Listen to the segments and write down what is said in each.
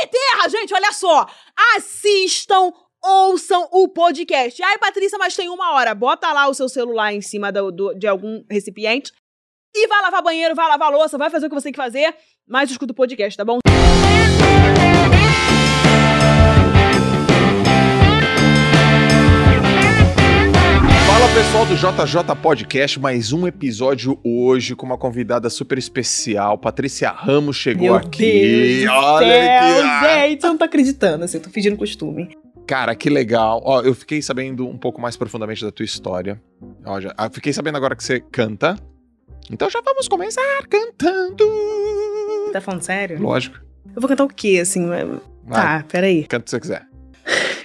aí, terra, gente, olha só. Assistam, ouçam o podcast. Ai, Patrícia, mas tem uma hora. Bota lá o seu celular em cima do, do- de algum recipiente e vai lavar banheiro, vai lavar louça, vai fazer o que você tem que fazer, mas escuta o podcast, tá bom? Pessoal do JJ Podcast, mais um episódio hoje com uma convidada super especial. Patrícia Ramos chegou Meu aqui. Deus Olha céu, que gente, eu não tô acreditando, assim, eu tô fingindo costume. Cara, que legal. Ó, eu fiquei sabendo um pouco mais profundamente da tua história. Ó, já, ah, fiquei sabendo agora que você canta. Então já vamos começar cantando. Tá falando sério? Lógico. Eu vou cantar o quê, assim? Vai, Tá, peraí. canta o que você quiser.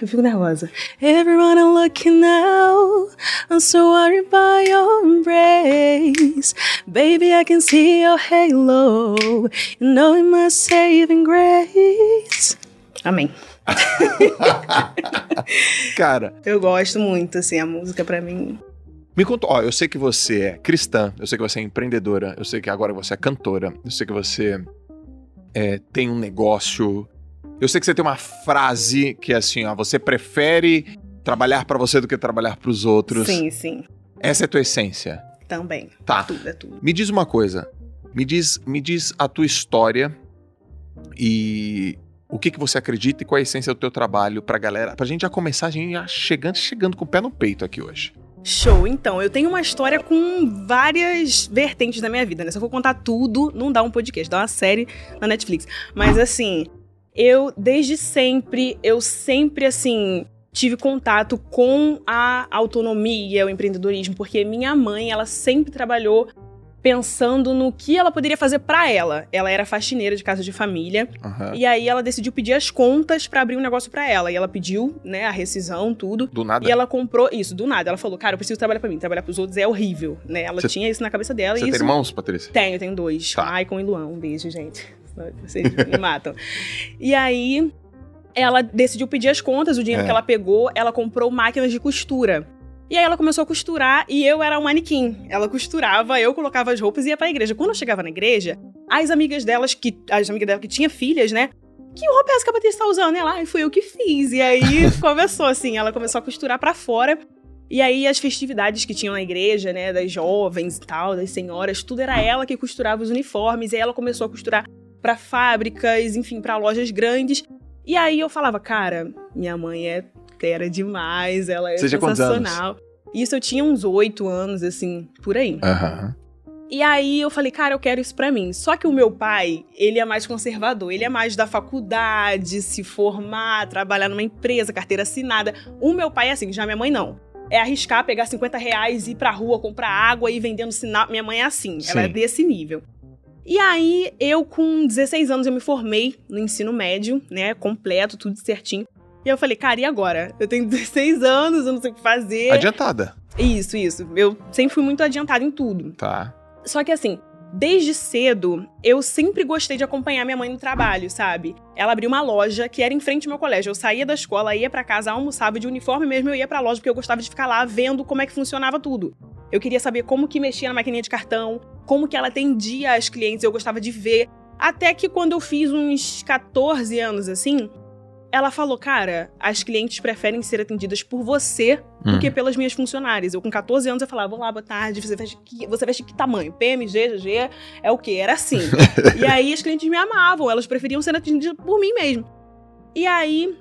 Eu fico nervosa. Everyone I'm looking now, I'm so worried by your embrace. Baby, I can see your halo. You know it my saving grace. Amém. Cara, Eu gosto muito, assim, a música pra mim. me conta. Ó, eu sei que você é cristã, eu sei que você é empreendedora, eu sei que agora você é cantora, eu sei que você é, tem um negócio. Eu sei que você tem uma frase que é assim, ó, você prefere trabalhar pra você do que trabalhar pros outros. Sim, sim. Essa é a tua essência. Também. Tá. Tudo, é tudo. Me diz uma coisa. Me diz, me diz a tua história e o que que você acredita e qual é a essência do teu trabalho pra galera, pra gente já começar a gente já chegando, chegando com o pé no peito aqui hoje. Show, então, eu tenho uma história com várias vertentes da minha vida, né? Se eu for contar tudo, não dá um podcast, dá uma série na Netflix. Mas assim, eu desde sempre, eu sempre assim tive contato com a autonomia, o empreendedorismo, porque minha mãe, ela sempre trabalhou pensando no que ela poderia fazer pra ela. Ela era faxineira de casa de família Aham. e aí ela decidiu pedir as contas pra abrir um negócio pra ela. E ela pediu, né, a rescisão, tudo. Do nada. E ela comprou isso, do nada. Ela falou, cara, eu preciso trabalhar pra mim. Trabalhar pros outros é horrível, né? Ela Cê- tinha isso na cabeça dela Você tem isso... irmãos, Patrícia? Tenho, tenho dois. Tá. Maicon e Luan. Um beijo, gente. Vocês me matam. E aí, ela decidiu pedir as contas, o dinheiro É. que ela pegou, ela comprou máquinas de costura. E aí ela começou a costurar e eu era um manequim. Ela costurava, eu colocava as roupas e ia pra igreja. Quando eu chegava na igreja, as amigas delas, que as amigas dela que tinham filhas, né? Que roupa é essa que a Patrícia tá usando? Ela, ai, fui eu que fiz. E aí começou assim, ela começou a costurar pra fora. E aí as festividades que tinham na igreja, né, das jovens e tal, das senhoras, tudo era ela que costurava os uniformes. E aí ela começou a costurar pra fábricas, enfim, pra lojas grandes. E aí eu falava, cara, minha mãe é fera demais, ela é anos? sensacional. Isso eu tinha uns oito anos, assim, por aí. Aham. E aí eu falei, cara, eu quero isso pra mim. Só que o meu pai, ele é mais conservador, ele é mais da faculdade, se formar, trabalhar numa empresa, carteira assinada. O meu pai é assim, já minha mãe não. É arriscar, pegar 50 reais, ir pra rua, comprar água e ir vendendo sinal. Minha mãe é assim, ela é Sim. desse nível. E aí, eu com 16 anos, eu me formei no ensino médio, né, completo, tudo certinho. E eu falei, cara, e agora? Eu tenho 16 anos, eu não sei o que fazer. Adiantada. Isso, isso. Eu sempre fui muito adiantada em tudo. Tá. Só que assim, desde cedo, eu sempre gostei de acompanhar minha mãe no trabalho, sabe? Ela abriu uma loja que era em frente ao meu colégio. Eu saía da escola, ia pra casa, almoçava de uniforme mesmo, eu ia pra loja porque eu gostava de ficar lá vendo como é que funcionava tudo. Eu queria saber como que mexia na maquininha de cartão, como que ela atendia as clientes, eu gostava de ver. Até que quando eu fiz uns 14 anos assim, ela falou: Cara, as clientes preferem ser atendidas por você do Hum. que pelas minhas funcionárias. Eu com 14 anos eu falava: Olá, boa tarde, você veste que, você veste que tamanho? PMG, GG, é o quê? Era assim. e aí as clientes me amavam, elas preferiam ser atendidas por mim mesmo. E aí,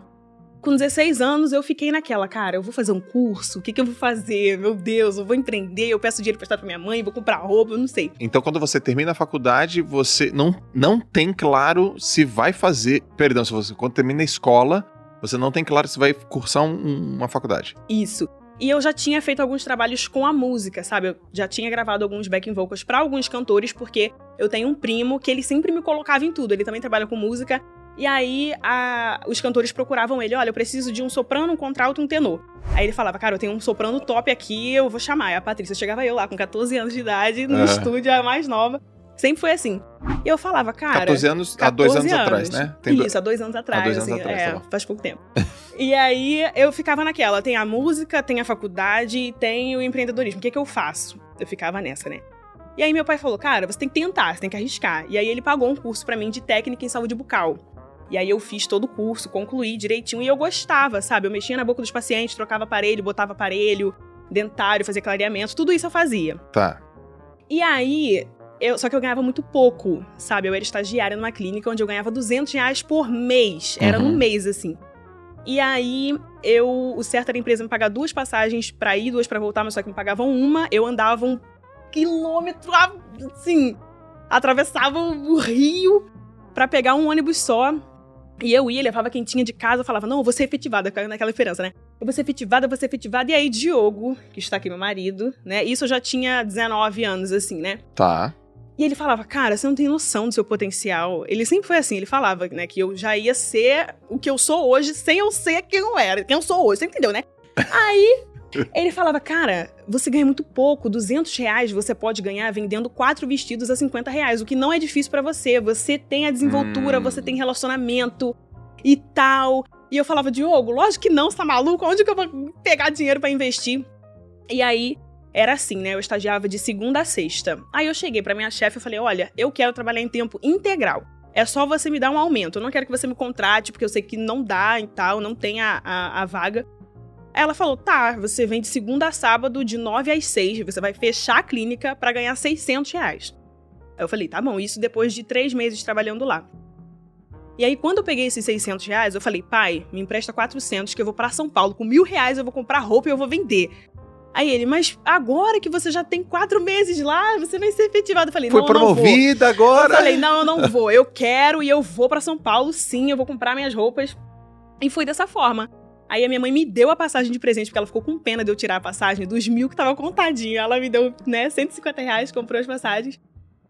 com 16 anos, eu fiquei naquela, cara, eu vou fazer um curso, o que, que eu vou fazer? Meu Deus, eu vou empreender, eu peço dinheiro emprestado pra minha mãe, vou comprar roupa, eu não sei. Então, quando você termina a faculdade, você não, não tem claro se vai fazer. Perdão, se você quando termina a escola, você não tem claro se vai cursar um- uma faculdade. Isso. E eu já tinha feito alguns trabalhos com a música, sabe? Eu já tinha gravado alguns backing vocals pra alguns cantores, porque eu tenho um primo que ele sempre me colocava em tudo. Ele também trabalha com música. E aí a- os cantores procuravam ele: olha, eu preciso de um soprano, um contralto e um tenor. Aí ele falava: cara, eu tenho um soprano top aqui, eu vou chamar. Aí a Patrícia chegava eu lá com 14 anos de idade, no Aham. estúdio, a mais nova. Sempre foi assim. E eu falava, cara. 14 anos, há dois 14 anos, atrás, né? Tem Isso, há dois anos atrás. dois anos assim, atrás, é, tá faz pouco tempo. e aí eu ficava naquela: tem a música, tem a faculdade e tem o empreendedorismo. O que, que eu faço? Eu ficava nessa, né? E aí meu pai falou: cara, você tem que tentar, você tem que arriscar. E aí ele pagou um curso pra mim de técnica em saúde bucal. E aí eu fiz todo o curso, concluí direitinho e eu gostava, sabe? Eu mexia na boca dos pacientes, trocava aparelho, botava aparelho, dentário, fazia clareamento, tudo isso eu fazia. Tá. E aí, eu, só que eu ganhava muito pouco, sabe? Eu era estagiária numa clínica onde eu ganhava 200 reais por mês. Era Uhum. no mês, assim. E aí, eu, o certo era a empresa me pagar duas passagens pra ir, duas pra voltar, mas só que me pagavam uma. Eu andava um quilômetro, assim, atravessava o rio pra pegar um ônibus só. E eu ia, levava quem tinha de casa, falava, não, eu vou ser efetivada, naquela diferença, né? Eu vou ser efetivada, eu vou ser efetivada. E aí, Diogo, que está aqui, meu marido, né? Isso eu já tinha 19 anos, assim, né? Tá. E ele falava, cara, você não tem noção do seu potencial. Ele sempre foi assim, ele falava, né, que eu já ia ser o que eu sou hoje sem eu ser quem eu era, quem eu sou hoje, você entendeu, né? Aí, ele falava, cara, você ganha muito pouco, 200 reais você pode ganhar vendendo quatro vestidos a 50 reais, o que não é difícil pra você. Você tem a desenvoltura, Hum. você tem relacionamento e tal. E eu falava, Diogo, lógico que não, você tá maluco? Onde que eu vou pegar dinheiro pra investir? E aí, era assim, né? Eu estagiava de segunda a sexta. Aí eu cheguei pra minha chefe e falei: olha, eu quero trabalhar em tempo integral. É só você me dar um aumento. Eu não quero que você me contrate, porque eu sei que não dá e tal, não tem a, a, a vaga. Ela falou: tá, você vem de segunda a sábado, de 9 às 6. Você vai fechar a clínica pra ganhar 600 reais. Aí eu falei: tá bom, isso depois de três meses trabalhando lá. E aí, quando eu peguei esses 600 reais, eu falei: pai, me empresta 400 que eu vou pra São Paulo. Com mil reais eu vou comprar roupa e eu vou vender. Aí ele, mas agora que você já tem quatro meses lá, você vai ser efetivado. Eu falei, Foi não, eu não vou. promovida agora. Eu falei, não, eu não vou. Eu quero e eu vou pra São Paulo, sim, eu vou comprar minhas roupas. E foi dessa forma. Aí a minha mãe me deu a passagem de presente, porque ela ficou com pena de eu tirar a passagem dos mil que tava contadinho. Ela me deu, né, 150 reais, comprou as passagens.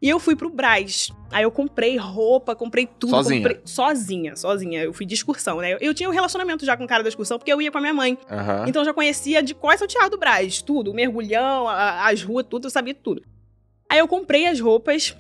E eu fui pro Braz. Aí eu comprei roupa, comprei tudo. Sozinha? Comprei... Sozinha, sozinha. Eu fui de excursão, né? Eu, tinha um relacionamento já com o cara da excursão, porque eu ia com a minha mãe. Aham. Então eu já conhecia de qual é o Teatro do Braz, tudo, o mergulhão, a- as ruas, tudo, eu sabia tudo. Aí eu comprei as roupas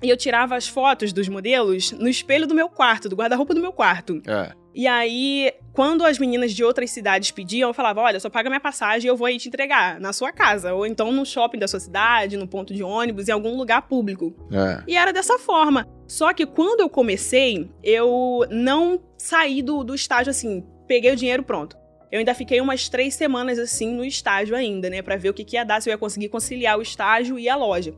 e eu tirava as fotos dos modelos no espelho do meu quarto, do guarda-roupa do meu quarto. É. E aí, quando as meninas de outras cidades pediam, eu falava: olha, só paga minha passagem e eu vou aí te entregar na sua casa. Ou então no shopping da sua cidade, no ponto de ônibus, em algum lugar público. É. E era dessa forma. Só que quando eu comecei, eu não saí do, do estágio assim, peguei o dinheiro pronto. Eu ainda fiquei umas três semanas assim no estágio ainda, né? Pra ver o que, que ia dar, se eu ia conseguir conciliar o estágio e a loja.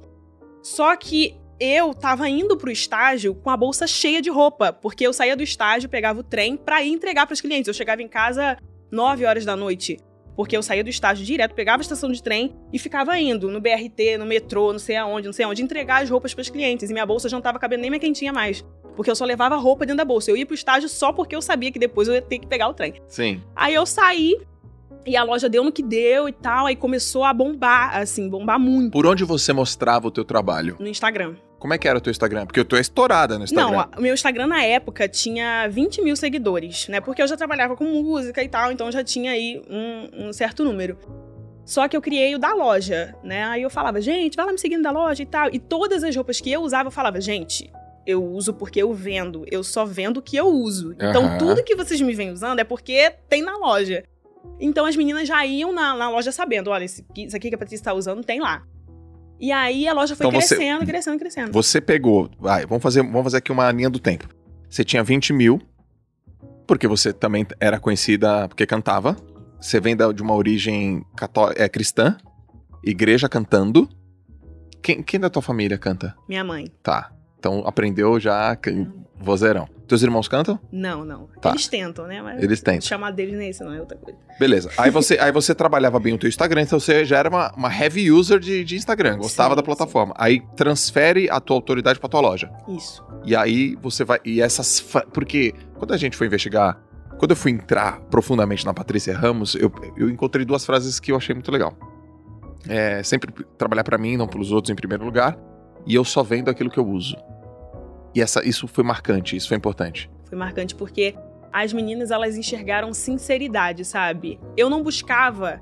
Só que eu tava indo pro estágio com a bolsa cheia de roupa, porque eu saía do estágio, pegava o trem pra ir entregar pros clientes. Eu chegava em casa 9 horas da noite. Porque eu saía do estágio direto, pegava a estação de trem e ficava indo no BRT, no metrô, não sei aonde, não sei aonde, entregar as roupas pros clientes. E minha bolsa já não tava cabendo nem minha quentinha mais. Porque eu só levava roupa dentro da bolsa. Eu ia pro estágio só porque eu sabia que depois eu ia ter que pegar o trem. Sim. Aí eu saí e a loja deu no que deu e tal. Aí começou a bombar, assim, bombar muito Por onde você mostrava o teu trabalho? no Instagram. Como é que era o teu Instagram? Porque tu é estourada no Instagram. Não, o meu Instagram na época tinha 20 mil seguidores, né? Porque eu já trabalhava com música e tal, então já tinha aí um, um certo número. Só que eu criei o da loja, né? Aí eu falava, gente, vai lá me seguindo da loja e tal. E todas as roupas que eu usava, eu falava, gente, eu uso porque eu vendo. Eu só vendo o que eu uso. Então Aham. tudo que vocês me vêm usando é porque tem na loja. Então as meninas já iam na, na loja sabendo, olha, esse- isso aqui que a Patrícia tá usando tem lá. E aí a loja foi Então você- crescendo, crescendo, crescendo. Você pegou. Vai, vamos fazer, vamos fazer aqui uma linha do tempo. Você tinha 20 mil, porque você também era conhecida porque cantava. Você vem de uma origem cató é, cristã, igreja cantando. Quem, quem da tua família canta? Minha mãe. Tá. Então aprendeu já can- vozeirão. Teus irmãos cantam? Não, não. Tá. Eles tentam, né? Mas Eles tentam. chamar deles nem isso, não é outra coisa. Beleza. Aí você, aí você trabalhava bem o teu Instagram, então você já era uma, uma heavy user de, de Instagram, gostava Sim, da plataforma. Aí transfere a tua autoridade pra tua loja. Isso. E aí você vai. E essas. Porque quando a gente foi investigar, quando eu fui entrar profundamente na Patrícia Ramos, eu, eu encontrei duas frases que eu achei muito legal. É, sempre trabalhar pra mim, não pelos outros em primeiro lugar. E eu só vendo aquilo que eu uso. E essa, isso foi marcante, isso foi importante. Foi marcante porque as meninas elas enxergaram sinceridade, sabe? Eu não buscava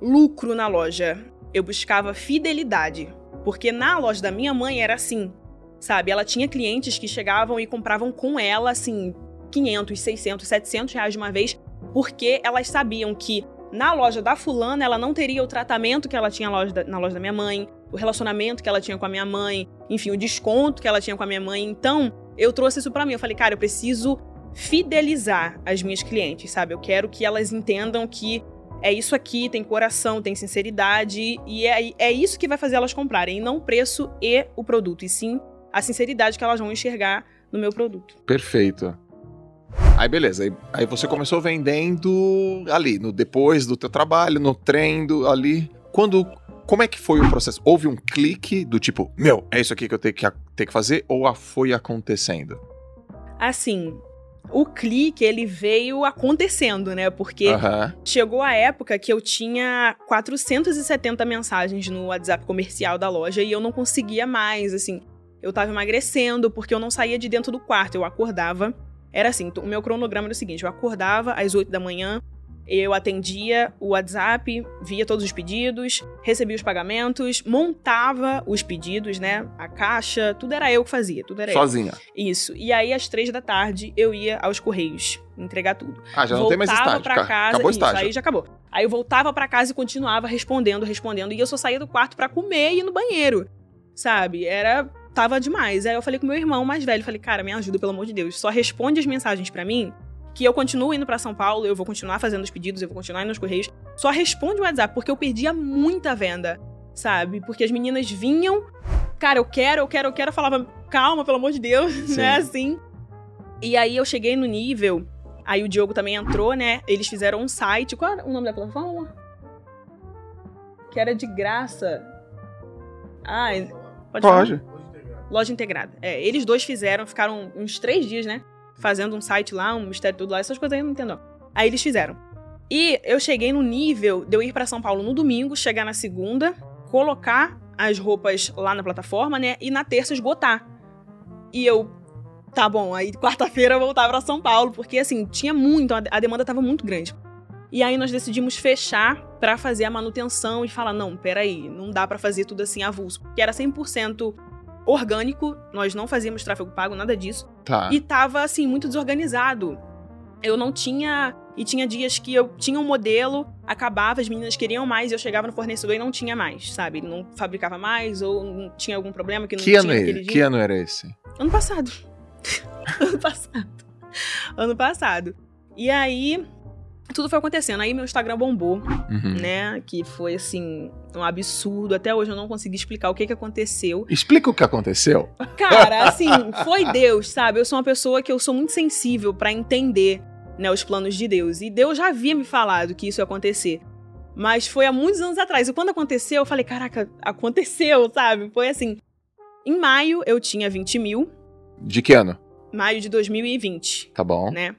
lucro na loja, eu buscava fidelidade. Porque na loja da minha mãe era assim, sabe? Ela tinha clientes que chegavam e compravam com ela, assim, 500, 600, 700 reais de uma vez, porque elas sabiam que na loja da fulana ela não teria o tratamento que ela tinha na loja da, na loja da minha mãe, o relacionamento que ela tinha com a minha mãe, enfim, o desconto que ela tinha com a minha mãe. Então, eu trouxe isso para mim. Eu falei, cara, eu preciso fidelizar as minhas clientes, sabe? Eu quero que elas entendam que é isso aqui, tem coração, tem sinceridade, e é, é isso que vai fazer elas comprarem, não o preço e o produto, e sim a sinceridade que elas vão enxergar no meu produto. Perfeito. Aí beleza, aí, aí, você começou vendendo ali, no depois do teu trabalho, no trem ali. Quando como é que foi o processo? Houve um clique do tipo, meu, é isso aqui que eu tenho que, tenho que fazer ou foi acontecendo? Assim, o clique ele veio acontecendo, né? Porque uhum. chegou a época que eu tinha 470 mensagens no WhatsApp comercial da loja e eu não conseguia mais, assim. Eu tava emagrecendo porque eu não saía de dentro do quarto, eu acordava. Era assim, o meu cronograma era o seguinte: eu acordava às 8 da manhã, eu atendia o WhatsApp, via todos os pedidos, recebia os pagamentos, montava os pedidos, né? A caixa, tudo era eu que fazia, tudo era Sozinha. Eu. Isso. E aí, às três da tarde, eu ia aos Correios entregar tudo. Ah, já não voltava tem mais estágio. Pra casa, acabou o isso, estágio. aí já acabou. Aí eu voltava para casa e continuava respondendo, respondendo. E eu só saía do quarto para comer e ir no banheiro. Sabe? Era tava demais. Aí eu falei com meu irmão mais velho, falei: "Cara, me ajuda pelo amor de Deus. Só responde as mensagens para mim que eu continuo indo para São Paulo, eu vou continuar fazendo os pedidos, eu vou continuar indo nos correios. Só responde o WhatsApp, porque eu perdia muita venda, sabe? Porque as meninas vinham, cara, eu quero, eu quero, eu quero, eu falava, calma, pelo amor de Deus, Sim. né? Assim. E aí eu cheguei no nível, aí o Diogo também entrou, né? Eles fizeram um site, qual era o nome da plataforma? Que era de graça. Ah, pode. Pode. Loja integrada. É, eles dois fizeram, ficaram uns três dias, né? Fazendo um site lá, um mistério tudo lá, essas coisas aí eu não entendo. Aí eles fizeram. E eu cheguei no nível de eu ir para São Paulo no domingo, chegar na segunda, colocar as roupas lá na plataforma, né? E na terça esgotar. E eu, tá bom, aí quarta-feira eu voltar para São Paulo, porque assim, tinha muito, a demanda tava muito grande. E aí nós decidimos fechar para fazer a manutenção e falar, não, peraí, não dá para fazer tudo assim avulso, porque era 100% orgânico, nós não fazíamos tráfego pago, nada disso. Tá. E tava, assim, muito desorganizado. Eu não tinha. E tinha dias que eu tinha um modelo, acabava, as meninas queriam mais, e eu chegava no fornecedor e não tinha mais, sabe? Ele não fabricava mais, ou não tinha algum problema que não que tinha ano naquele é? Que ano era esse? Ano passado. ano passado. Ano passado. E aí, tudo foi acontecendo. Aí meu Instagram bombou, uhum. né? Que foi assim, um absurdo. Até hoje eu não consegui explicar o que, que aconteceu. Explica o que aconteceu. Cara, assim, foi Deus, sabe? Eu sou uma pessoa que eu sou muito sensível para entender né, os planos de Deus. E Deus já havia me falado que isso ia acontecer. Mas foi há muitos anos atrás. E quando aconteceu, eu falei, caraca, aconteceu, sabe? Foi assim. Em maio eu tinha 20 mil. De que ano? Maio de 2020. Tá bom. Né?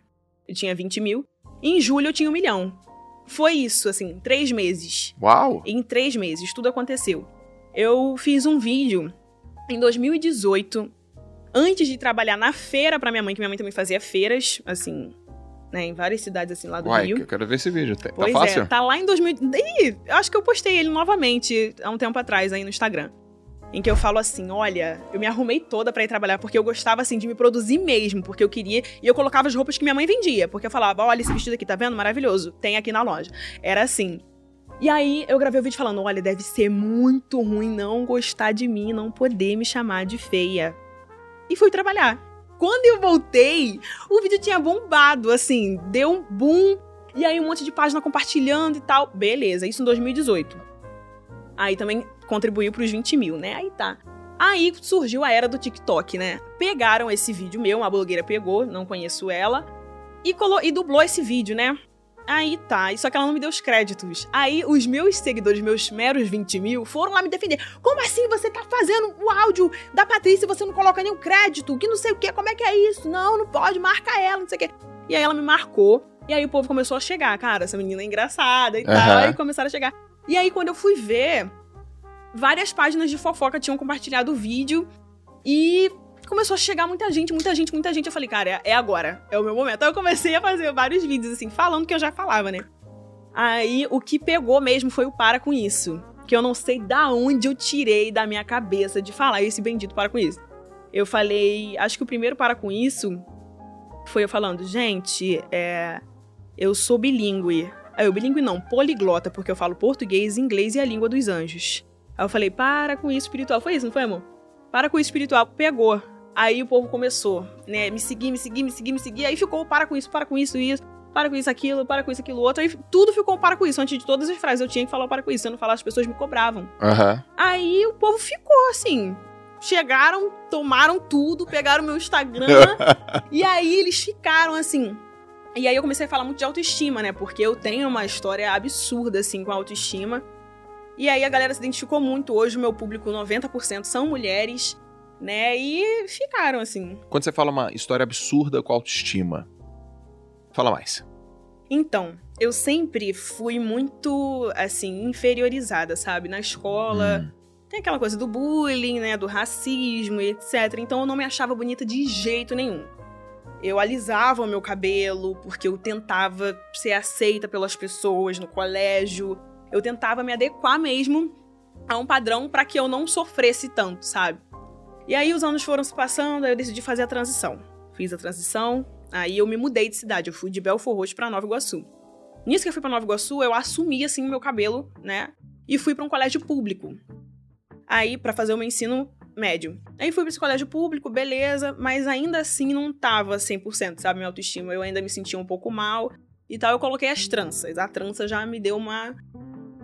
Eu tinha 20 mil. Em julho eu tinha um milhão. Foi isso, assim, três meses. Uau! Em três meses, tudo aconteceu. Eu fiz um vídeo em 2018, antes de trabalhar na feira para minha mãe, que minha mãe também fazia feiras, assim, né, em várias cidades assim lá do Uai, Rio. eu quero ver esse vídeo. Tá pois fácil? é, tá lá em 2000. Ih, eu acho que eu postei ele novamente há um tempo atrás aí no Instagram em que eu falo assim: olha, eu me arrumei toda para ir trabalhar porque eu gostava assim de me produzir mesmo, porque eu queria. E eu colocava as roupas que minha mãe vendia, porque eu falava: olha, esse vestido aqui, tá vendo? Maravilhoso, tem aqui na loja. Era assim. E aí eu gravei o vídeo falando: olha, deve ser muito ruim não gostar de mim, não poder me chamar de feia. E fui trabalhar. Quando eu voltei, o vídeo tinha bombado, assim, deu um boom. E aí um monte de página compartilhando e tal. Beleza, isso em 2018. Aí também contribuiu para os 20 mil, né? Aí tá. Aí surgiu a era do TikTok, né? Pegaram esse vídeo meu, uma blogueira pegou, não conheço ela, e, colo e dublou esse vídeo, né? Aí tá, só que ela não me deu os créditos. Aí os meus seguidores, meus meros 20 mil, foram lá me defender. Como assim você tá fazendo o áudio da Patrícia e você não coloca nenhum crédito? Que não sei o que, como é que é isso? Não, não pode, marca ela, não sei o que. E aí ela me marcou. E aí o povo começou a chegar, cara, essa menina é engraçada e uhum. tal. E começaram a chegar. E aí quando eu fui ver, várias páginas de fofoca tinham compartilhado o vídeo e começou a chegar muita gente, muita gente, muita gente. Eu falei, cara, é, agora, é o meu momento. Aí eu comecei a fazer vários vídeos, assim, falando que eu já falava, né? Aí o que pegou mesmo foi o para com isso. Que eu não sei da onde eu tirei da minha cabeça de falar esse bendito para com isso. Eu falei, acho que o primeiro para com isso foi eu falando, gente, é, eu sou bilíngue. Eu, bilíngue não, poliglota, porque eu falo português, inglês e a língua dos anjos. Aí eu falei, para com isso espiritual. Foi isso, não foi, amor? Para com isso espiritual. Pegou. Aí o povo começou, né, me seguir, me seguir, me seguir, me seguir. Aí ficou, para com isso, para com isso, isso. Para com isso, aquilo, para com isso, aquilo, outro. Aí tudo ficou para com isso. Antes de todas as frases eu tinha que falar para com isso. Se eu não falar, as pessoas me cobravam. Aham. Aí o povo ficou assim. Chegaram, tomaram tudo, pegaram meu Instagram. e aí eles ficaram assim. E aí eu comecei a falar muito de autoestima, né? Porque eu tenho uma história absurda, assim, com autoestima. E aí a galera se identificou muito. Hoje o meu público, 90% são mulheres, né? E ficaram assim. Quando você fala uma história absurda com autoestima, fala mais. Então, eu sempre fui muito, assim, inferiorizada, sabe? Na escola. Hum. Tem aquela coisa do bullying, né? Do racismo e etc. Então eu não me achava bonita de jeito nenhum. Eu alisava o meu cabelo porque eu tentava ser aceita pelas pessoas no colégio. Eu tentava me adequar mesmo a um padrão para que eu não sofresse tanto, sabe? E aí os anos foram se passando, aí eu decidi fazer a transição. Fiz a transição, aí eu me mudei de cidade. Eu fui de Belfort Roxo para Nova Iguaçu. Nisso que eu fui para Nova Iguaçu, eu assumi assim o meu cabelo, né? E fui para um colégio público. Aí para fazer o meu ensino médio. Aí fui pra esse colégio público, beleza, mas ainda assim não tava 100%, sabe, minha autoestima. Eu ainda me sentia um pouco mal e tal. Eu coloquei as tranças. A trança já me deu uma,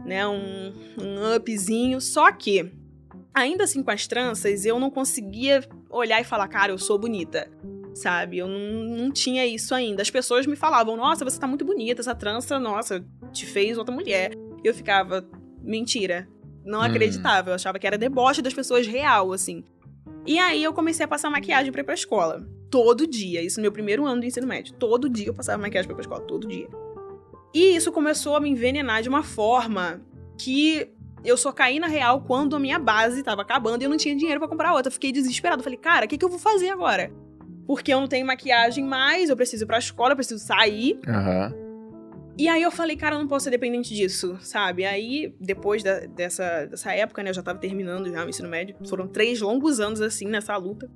né, um, um upzinho. Só que, ainda assim com as tranças, eu não conseguia olhar e falar, cara, eu sou bonita. Sabe? Eu não, não tinha isso ainda. As pessoas me falavam, nossa, você tá muito bonita, essa trança, nossa, te fez outra mulher. Eu ficava, mentira, não Hum. acreditava. Eu achava que era deboche das pessoas real, assim. E aí eu comecei a passar maquiagem pra ir pra escola. Todo dia. Isso no meu primeiro ano do ensino médio. Todo dia eu passava maquiagem pra ir pra escola. Todo dia. E isso começou a me envenenar de uma forma que eu só caí na real quando a minha base tava acabando e eu não tinha dinheiro pra comprar outra. Fiquei desesperado. Falei, cara, o que, que eu vou fazer agora? Porque eu não tenho maquiagem mais, eu preciso ir pra escola, eu preciso sair. Aham. E aí eu falei, cara, eu não posso ser dependente disso, sabe? Aí, depois da- dessa, dessa época, né, eu já tava terminando já o ensino médio. Foram três longos anos, assim, nessa luta.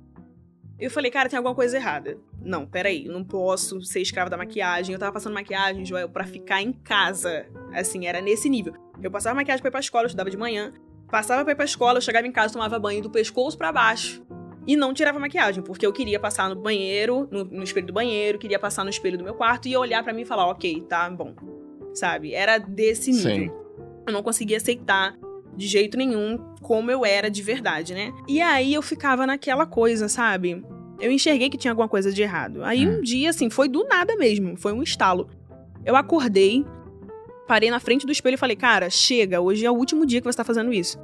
Eu falei, cara, tem alguma coisa errada. Não, peraí, eu não posso ser escrava da maquiagem. Eu tava passando maquiagem, Joel, pra ficar em casa. Assim, era nesse nível. Eu passava maquiagem pra ir pra escola, eu estudava de manhã. Passava pra ir pra escola, eu chegava em casa, tomava banho do pescoço pra baixo. E não tirava maquiagem, porque eu queria passar no banheiro, no, no espelho do banheiro, queria passar no espelho do meu quarto e olhar pra mim e falar, ok, tá bom. Sabe? Era desse nível. Sim. Eu não conseguia aceitar de jeito nenhum como eu era de verdade, né? E aí eu ficava naquela coisa, sabe? Eu enxerguei que tinha alguma coisa de errado. Aí Hum. um dia, assim, foi do nada mesmo, foi um estalo. Eu acordei, parei na frente do espelho e falei, cara, chega, hoje é o último dia que você tá fazendo isso.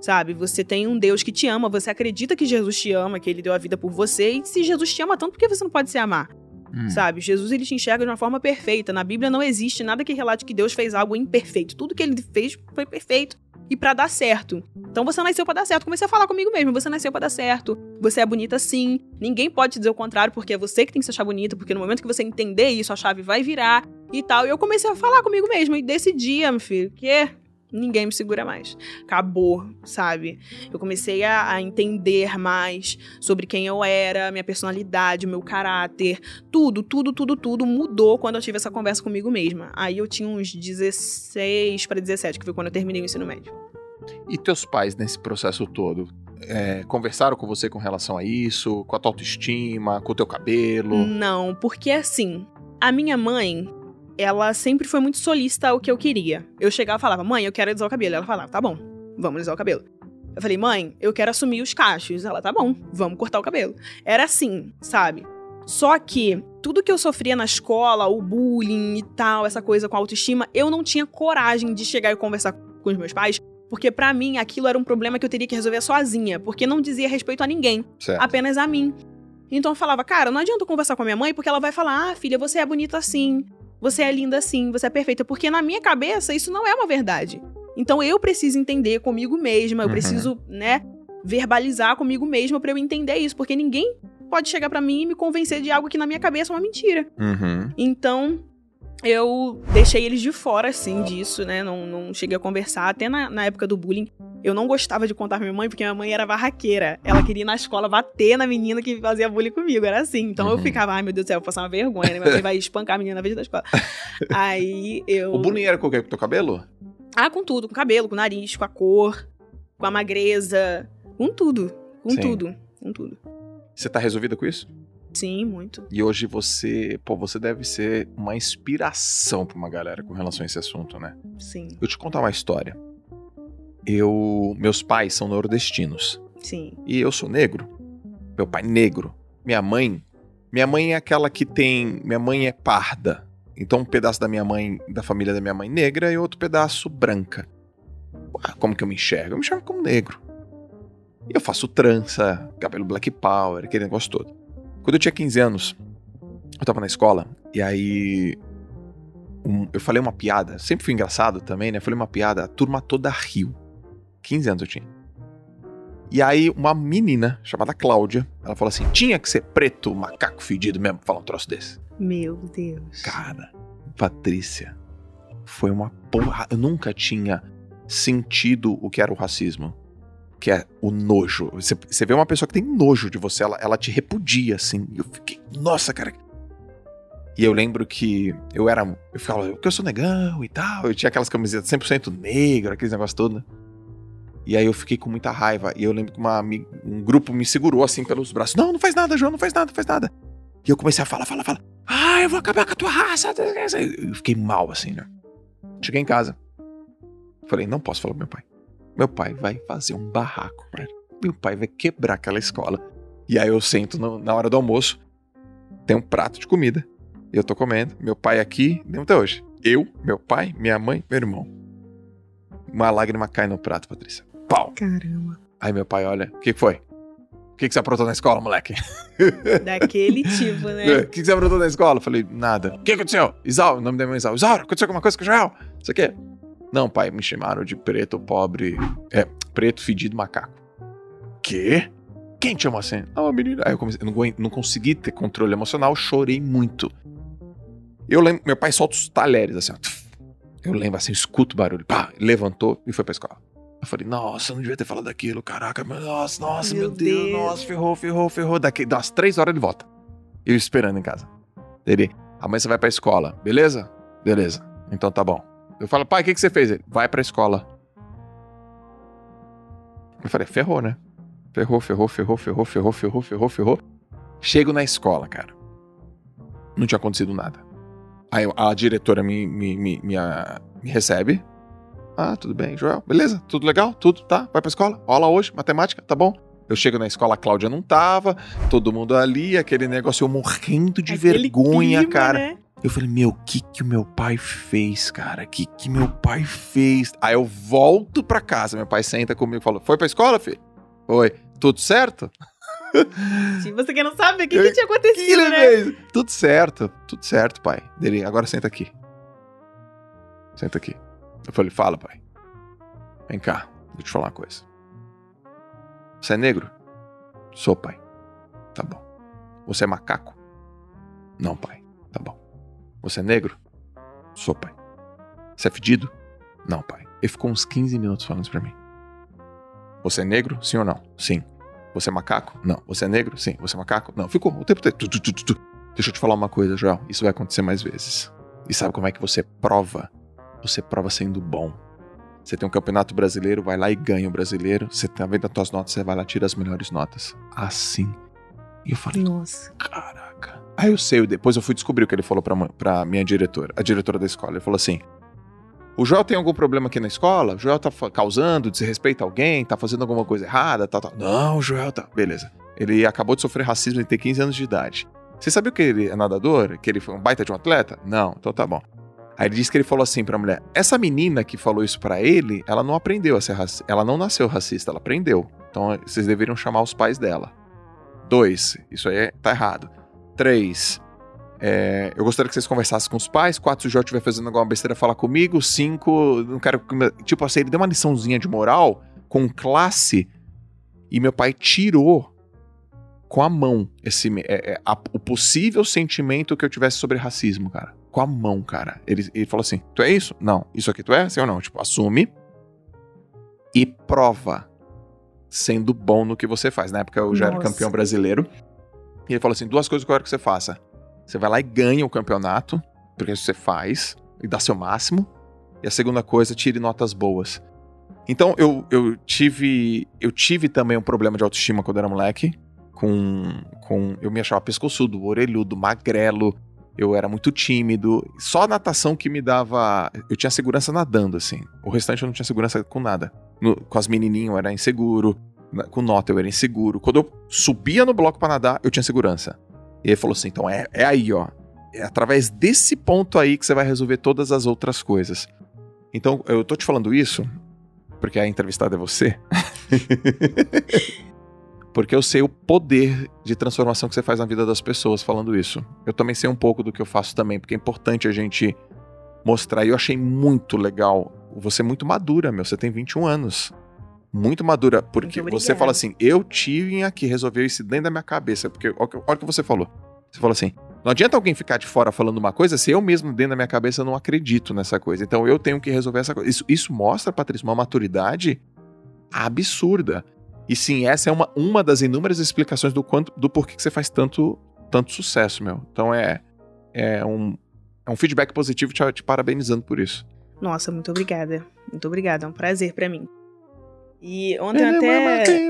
Sabe? Você tem um Deus que te ama, você acredita que Jesus te ama, que ele deu a vida por você, e se Jesus te ama tanto, por que você não pode se amar? Hum. Sabe? Jesus ele te enxerga de uma forma perfeita. Na Bíblia não existe nada que relate que Deus fez algo imperfeito. Tudo que ele fez foi perfeito e pra dar certo. Então você nasceu pra dar certo. Comecei a falar comigo mesmo, você nasceu pra dar certo. Você é bonita sim. Ninguém pode te dizer o contrário porque é você que tem que se achar bonita, porque no momento que você entender isso, a chave vai virar e tal. E eu comecei a falar comigo mesmo e desse dia, meu filho, que ninguém me segura mais. Acabou, sabe? Eu comecei a, a entender mais sobre quem eu era, minha personalidade, meu caráter, tudo, tudo, tudo, tudo mudou quando eu tive essa conversa comigo mesma. Aí eu tinha uns 16 para 17, que foi quando eu terminei o ensino médio. E teus pais nesse processo todo? é, conversaram com você com relação a isso? Com a tua autoestima? Com o teu cabelo? Não, porque assim, a minha mãe, ela sempre foi muito solícita ao que eu queria. Eu chegava e falava, mãe, eu quero alisar o cabelo. Ela falava, tá bom, vamos alisar o cabelo. Eu falei, mãe, eu quero assumir os cachos. Ela, tá bom, vamos cortar o cabelo. Era assim, sabe? Só que tudo que eu sofria na escola, o bullying e tal, essa coisa com a autoestima, eu não tinha coragem de chegar e conversar com os meus pais, porque pra mim aquilo era um problema que eu teria que resolver sozinha, porque não dizia respeito a ninguém Certo. apenas a mim. Então eu falava, cara, não adianta eu conversar com a minha mãe, porque ela vai falar, ah, filha, você é bonita assim, você é linda assim, você é perfeita. Porque na minha cabeça isso não é uma verdade. Então eu preciso entender comigo mesma, eu Uhum. preciso, né, verbalizar comigo mesma pra eu entender isso, porque ninguém pode chegar pra mim e me convencer de algo que na minha cabeça é uma mentira. Uhum. Então, eu deixei eles de fora, assim, disso, né? Não, não cheguei a conversar. Até na, na época do bullying, eu não gostava de contar pra minha mãe, porque minha mãe era barraqueira. Ela queria ir na escola bater na menina que fazia bullying comigo. Era assim. Então eu Uhum. ficava, ai meu Deus do céu, vou passar uma vergonha, né? Minha mãe vai espancar a menina na vez da escola. Aí eu. O bullying era com o quê? Com o teu cabelo? Ah, com tudo, com o cabelo, com o nariz, com a cor, com a magreza, com tudo. Com Sim. tudo. Com tudo. Você tá resolvida com isso? Sim, muito. E hoje você, pô, você deve ser uma inspiração pra uma galera com relação a esse assunto, né? Sim, Eu te contar uma história. Eu, meus pais são nordestinos sim. e eu sou negro. Meu pai negro. Minha mãe, minha mãe é aquela que tem, minha mãe é parda. Então um pedaço da minha mãe, da família da minha mãe negra e outro pedaço branca. Como que eu me enxergo? Eu me enxergo como negro. E eu faço trança, cabelo black power, aquele negócio todo. Quando eu tinha 15 anos, eu tava na escola e aí um- eu falei uma piada, sempre fui engraçado também, né? Falei uma piada, a turma toda riu. 15 anos eu tinha. E aí uma menina chamada Cláudia, ela falou assim: "Tinha que ser preto, macaco fedido mesmo, pra falar um troço desse". Meu Deus. Cara, Patrícia, foi uma porra. Eu nunca tinha sentido o que era o racismo. Que é o nojo. Você, você vê uma pessoa que tem nojo de você, ela, ela te repudia, assim. E eu fiquei, nossa, cara. E eu lembro que eu era. Eu ficava, porque eu sou negão e tal. Eu tinha aquelas camisetas 100% negro, aqueles negócios todos, né? E aí eu fiquei com muita raiva. E eu lembro que uma, um grupo me segurou assim pelos braços. Não, não faz nada, João, não faz nada, não faz nada. E eu comecei a falar, falar, falar. Ah, eu vou acabar com a tua raça. Eu fiquei mal assim, né? Cheguei em casa. Falei, não posso falar pro meu pai. Meu pai vai fazer um barraco, velho. Meu pai vai quebrar aquela escola. E aí eu sento no- na hora do almoço, tem um prato de comida. E eu tô comendo. Meu pai aqui, nem até hoje. Eu, meu pai, minha mãe, meu irmão. Uma lágrima cai no prato, Patrícia. Pau! Caramba. Aí meu pai olha, o que foi? O que que você aprontou na escola, moleque? Daquele tipo, O né? que, que você aprontou na escola? Eu falei, nada. O que aconteceu? Isauro, o nome da minha mãe é Isauro. Isauro, aconteceu alguma coisa com o Joel? Isso aqui? Não, pai, me chamaram de preto pobre. É, preto fedido macaco. Quê? Quem te chamou assim? Ah, uma menina. Aí eu comecei, não, não consegui ter controle emocional, chorei muito. Eu lembro, meu pai solta os talheres assim, ó. Eu lembro assim, escuto o barulho. Pá, levantou e foi pra escola. Eu falei, nossa, eu não devia ter falado aquilo, caraca, nossa, nossa, meu, Meu Deus, Deus. nossa, ferrou, ferrou, ferrou. Daqui, das três horas ele volta. Eu esperando em casa. Ele, amanhã você vai pra escola, beleza? Beleza. Então tá bom. Eu falo, pai, o que, que você fez? Ele, vai pra escola. Eu falei, ferrou, né? Ferrou, ferrou, ferrou, ferrou, ferrou, ferrou, ferrou, ferrou. Chego na escola, cara. Não tinha acontecido nada. Aí a diretora me, me, me, me, ah, me recebe. Ah, tudo bem, Joel. Beleza? Tudo legal? Tudo, tá? Vai pra escola? Aula hoje, matemática, tá bom? Eu chego na escola, a Cláudia não tava, todo mundo ali, aquele negócio, eu morrendo de Aquele vergonha, clima, cara. né? Eu falei, meu, o que que o meu pai fez, cara? O que que meu pai fez? Aí eu volto pra casa, meu pai senta comigo e fala, foi pra escola, filho? Foi. Tudo certo? Se você quer não saber o que, Eu- que tinha que acontecido, ele né? fez? Tudo certo, tudo certo, pai. Dele, agora senta aqui. Senta aqui. Eu falei, fala, pai. Vem cá, deixa eu te falar uma coisa. Você é negro? Sou, pai. Tá bom. Você é macaco? Não, pai. Você é negro? Sou, pai. Você é fedido? Não, pai. Ele ficou uns 15 minutos falando isso pra mim. Você é negro? Sim ou não? Sim. Você é macaco? Não. Você é negro? Sim. Você é macaco? Não. Ficou o tempo todo. Deixa eu te falar uma coisa, Joel. Isso vai acontecer mais vezes. E sabe como é que você prova? Você prova sendo bom. Você tem um campeonato brasileiro, vai lá e ganha o brasileiro. Você tá vendo as tuas notas, você vai lá e tira as melhores notas. Assim. E eu falei, Nossa. Caraca. Aí eu sei, depois eu fui descobrir o que ele falou pra, pra minha diretora, a diretora da escola. Ele falou assim: O Joel tem algum problema aqui na escola? O Joel tá causando desrespeito a alguém? Tá fazendo alguma coisa errada? Tal, tal. Não, o Joel tá. Beleza. Ele acabou de sofrer racismo e tem 15 anos de idade. Você sabia que ele é nadador? Que ele foi um baita de um atleta? Não, então tá bom. Aí ele disse que ele falou assim pra mulher: Essa menina que falou isso pra ele, ela não aprendeu a ser racista. Ela não nasceu racista, ela aprendeu. Então vocês deveriam chamar os pais dela. Dois, isso aí é- tá errado. Três, é, eu gostaria que vocês conversassem com os pais. Quatro, se o João estiver fazendo alguma besteira, fala comigo. Cinco, não quero. Tipo assim, ele deu uma liçãozinha de moral com classe e meu pai tirou com a mão esse, é, é, a- o possível sentimento que eu tivesse sobre racismo, cara. Com a mão, cara. Ele, ele falou assim: Tu é isso? Não. Isso aqui tu é? Sim ou não? Tipo, assume e prova sendo bom no que você faz. Na época eu já era Nossa. campeão brasileiro. E ele falou assim: duas coisas que eu quero que você faça. Você vai lá e ganha o campeonato, porque você faz, e dá seu máximo. E a segunda coisa, tire notas boas. Então eu, eu tive. Eu tive também um problema de autoestima quando era moleque. com, com. Eu me achava pescoçudo, orelhudo, magrelo. Eu era muito tímido. Só a natação que me dava. Eu tinha segurança nadando, assim. O restante eu não tinha segurança com nada. No- com as menininhas eu era inseguro. Na- com nota eu era inseguro. Quando eu subia no bloco pra nadar, eu tinha segurança. E ele falou assim: então é, é aí, ó. É através desse ponto aí que você vai resolver todas as outras coisas. Então, eu tô te falando isso porque a entrevistada é você. porque eu sei o poder de transformação que você faz na vida das pessoas falando isso. Eu também sei um pouco do que eu faço também, porque é importante a gente mostrar. E eu achei muito legal. Você é muito madura, meu. Você tem 21 anos. Muito madura, porque Muito você fala assim: eu tinha que resolver isso dentro da minha cabeça. Porque olha o que- você falou. Você falou assim: não adianta alguém ficar de fora falando uma coisa se eu mesmo dentro da minha cabeça não acredito nessa coisa. Então eu tenho que resolver essa coisa. Isso, isso mostra, Patrícia, uma maturidade absurda. E sim, essa é uma, uma das inúmeras explicações do quanto do porquê que você faz tanto, tanto sucesso, meu. Então é, é, um, é um feedback positivo te, te parabenizando por isso. Nossa, muito obrigada. Muito obrigada, é um prazer pra mim. E ontem até.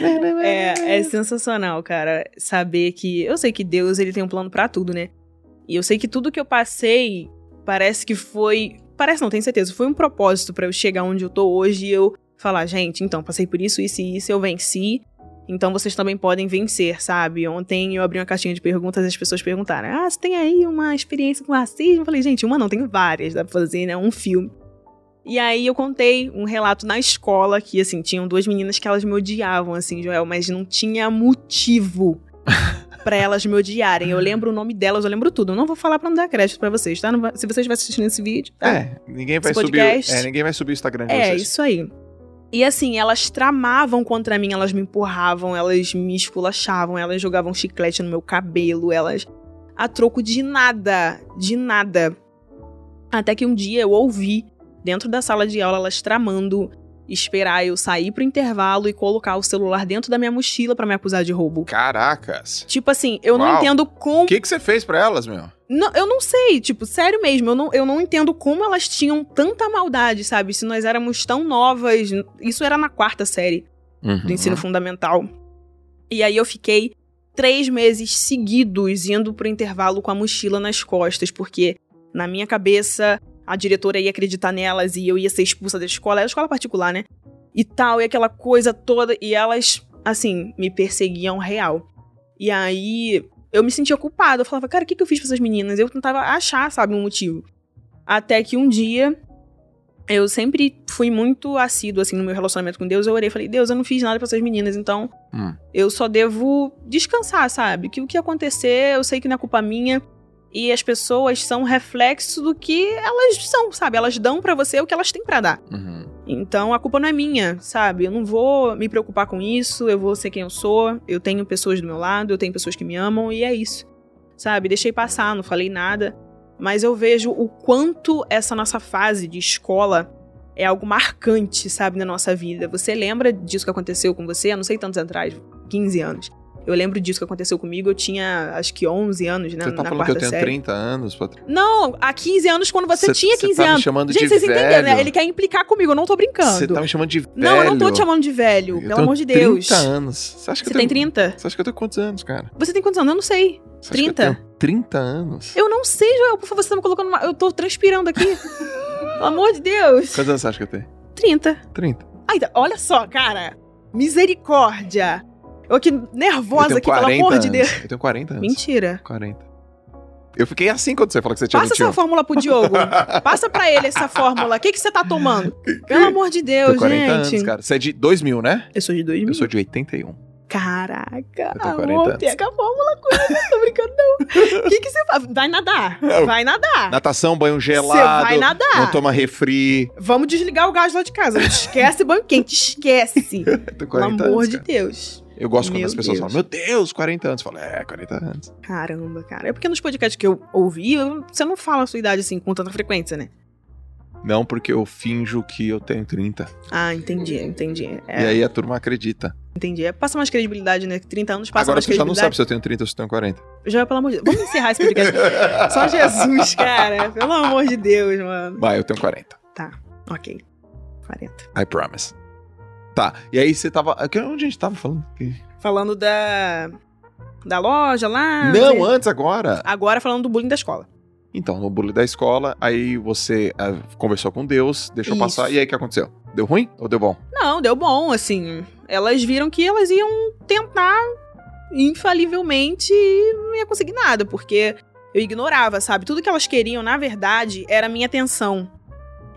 É, é sensacional, cara, saber que. Eu sei que Deus ele tem um plano pra tudo, né? E eu sei que tudo que eu passei parece que foi. Parece não, tenho certeza. Foi um propósito pra eu chegar onde eu tô hoje e eu falar, gente, então, passei por isso, isso e isso, eu venci. Então vocês também podem vencer, sabe? Ontem eu abri uma caixinha de perguntas e as pessoas perguntaram: Ah, você tem aí uma experiência com racismo? Eu falei, gente, uma não, tenho várias, dá pra fazer, né? Um filme. E aí eu contei um relato na escola que, assim, tinham duas meninas que elas me odiavam, assim, Joel, mas não tinha motivo pra elas me odiarem. Eu lembro o nome delas, eu lembro tudo. Eu não vou falar pra não dar crédito pra vocês, tá? Vai- se vocês estiverem assistindo esse vídeo, tá? É, ninguém vai Esse subir. podcast- É, ninguém vai subir o Instagram de É, vocês. isso aí. E assim, elas tramavam contra mim, elas me empurravam, elas me esculachavam, elas jogavam chiclete no meu cabelo, elas. A troco de nada, de nada. Até que um dia eu ouvi, dentro da sala de aula, elas tramando esperar eu sair pro intervalo e colocar o celular dentro da minha mochila pra me acusar de roubo. Caracas. Tipo assim, eu não Uau. entendo como O que, que você fez pra elas, meu? não, eu não sei, tipo, sério mesmo, eu não, eu não entendo como elas tinham tanta maldade, sabe? Se nós éramos tão novas. Isso era na quarta série Uhum. do ensino fundamental. E aí eu fiquei três meses seguidos indo pro intervalo com a mochila nas costas, porque na minha cabeça a diretora ia acreditar nelas e eu ia ser expulsa da escola. Era escola particular, né? E tal, e aquela coisa toda. E elas, assim, me perseguiam real. E aí eu me sentia culpada. Eu falava, cara, o que, que eu fiz pra essas meninas? Eu tentava achar, sabe, um motivo. Até que um dia eu sempre fui muito assíduo, assim, no meu relacionamento com Deus. Eu orei e falei, Deus, eu não fiz nada pra essas meninas, então Hum. eu só devo descansar, sabe? Que o que acontecer, eu sei que não é culpa minha. E as pessoas são reflexo do que elas são, sabe? Elas dão pra você o que elas têm pra dar. Uhum. Então a culpa não é minha, sabe? Eu não vou me preocupar com isso, eu vou ser quem eu sou, eu tenho pessoas do meu lado, eu tenho pessoas que me amam e é isso. Sabe? Deixei passar, não falei nada. Mas eu vejo o quanto essa nossa fase de escola é algo marcante, sabe, na nossa vida. Você lembra disso que aconteceu com você? Eu não sei tantos atrás, 15 anos. Eu lembro disso que aconteceu comigo, eu tinha acho que 11 anos, né? Você tá na falando que eu tenho série. 30 anos, Patrícia? Não, há 15 anos quando você Cê- tinha cê 15 tá me anos. chamando Gente, de vocês entenderam, né? velho. Ele quer implicar comigo, eu não tô brincando. Você tá me chamando de velho. Não, eu não tô te chamando de velho, Eu pelo amor de Deus. 30 anos. Você acha que Você eu tem tenho... 30? Você acha que eu tenho quantos anos, cara? Você tem quantos anos? Eu não sei. Você acha que eu 30? tenho 30 anos? Eu não sei, Joel. Por favor, você tá me colocando uma... Eu tô transpirando aqui. pelo amor de Deus. Quantos anos você acha que eu tenho? 30. 30. Ai, tá- olha só, cara. Misericórdia. Eu aqui eu nervosa tenho aqui, pelo 40 amor anos. de Deus. Eu tenho 40 anos. Mentira. 40. Eu fiquei assim quando você falou que você tinha Passa 21. essa fórmula pro Diogo. Passa pra ele essa fórmula. O que, que você tá tomando? Pelo amor de Eu Deus, tenho 40 gente. anos, cara. Você é de 2000, né? Eu sou de 2000. Eu sou de 81. Caraca, Eu tenho 40 amor, anos. pega a fórmula com ele, não tô brincando não. O que que você faz? Vai nadar, Eu- vai nadar. Natação, banho Você gelado. vai nadar. Não toma refri. Vamos desligar o gás lá de casa, esquece banho quente, esquece. Eu Pelo 40 amor anos, de. Deus. Eu gosto quando Meu as pessoas Deus. falam, meu Deus, 40 anos. Eu falo, é, 40 anos. Caramba, cara. É porque nos podcasts que eu ouvi, você não fala a sua idade assim com tanta frequência, né? Não porque eu finjo que eu tenho 30. Ah, entendi, entendi. É, E aí a turma acredita. entendi. É, passa mais credibilidade, né? 30 anos passa Agora mais você já não sabe credibilidade. se eu tenho 30 ou se eu tenho 40. Já, pelo amor de Deus. Vamos encerrar esse podcast. Só Jesus, cara. Pelo amor de Deus, mano. Vai, eu tenho 40. Ok. 40. I promise. Tá, e aí você tava. que- Onde a gente tava falando? Falando da. Da loja lá. Não, né? antes, agora. Agora falando do bullying da escola. Então, no bullying da escola, aí você ah, conversou com Deus, deixou Isso. passar, e aí o que aconteceu? Deu ruim ou deu bom? Não, deu bom, assim. Elas viram que elas iam tentar infalivelmente e não ia conseguir nada, porque eu ignorava, sabe? Tudo que elas queriam, na verdade, era minha atenção.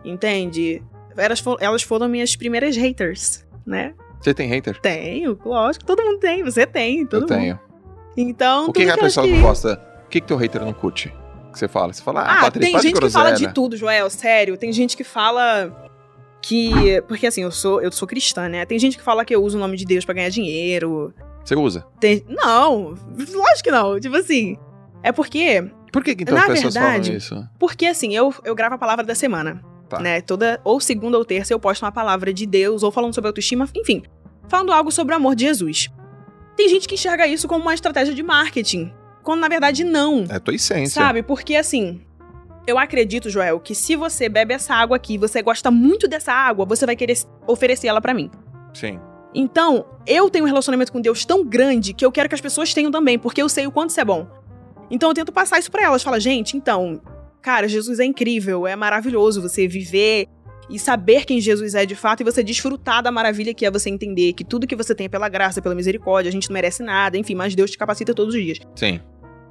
Entende? Elas, elas foram minhas primeiras haters, né? Você tem hater? Tenho, lógico, todo mundo tem, você tem, todo eu mundo. tenho. Então, o que, que a pessoa não queriam- gosta? O que, que teu hater não curte? Que você fala? Você fala, ah, Ah, Patrícia, tem para gente que fala de tudo, Joel, sério. Tem gente que fala que. Porque assim, eu sou, eu sou cristã, né? Tem gente que fala que eu uso o nome de Deus pra ganhar dinheiro. Você usa? Tem... Não, lógico que não. Tipo assim. É porque. Por que, que então Na as pessoas verdade, falam isso? Porque assim, eu, eu gravo a palavra da semana. Tá. Né? Toda. Ou segunda ou terça eu posto uma palavra de Deus, ou falando sobre autoestima, enfim. Falando algo sobre o amor de Jesus. Tem gente que enxerga isso como uma estratégia de marketing. Quando na verdade não. É tua essência. Sabe? Porque assim, eu acredito, Joel, que se você bebe essa água aqui, você gosta muito dessa água, você vai querer oferecer ela pra mim. Sim. Então, eu tenho um relacionamento com Deus tão grande que eu quero que as pessoas tenham também, porque eu sei o quanto isso é bom. Então eu tento passar isso pra elas, fala, gente, então, cara, Jesus é incrível, é maravilhoso você viver e saber quem Jesus é de fato e você desfrutar da maravilha que é você entender que tudo que você tem é pela graça, pela misericórdia, a gente não merece nada, enfim, mas Deus te capacita todos os dias. Sim.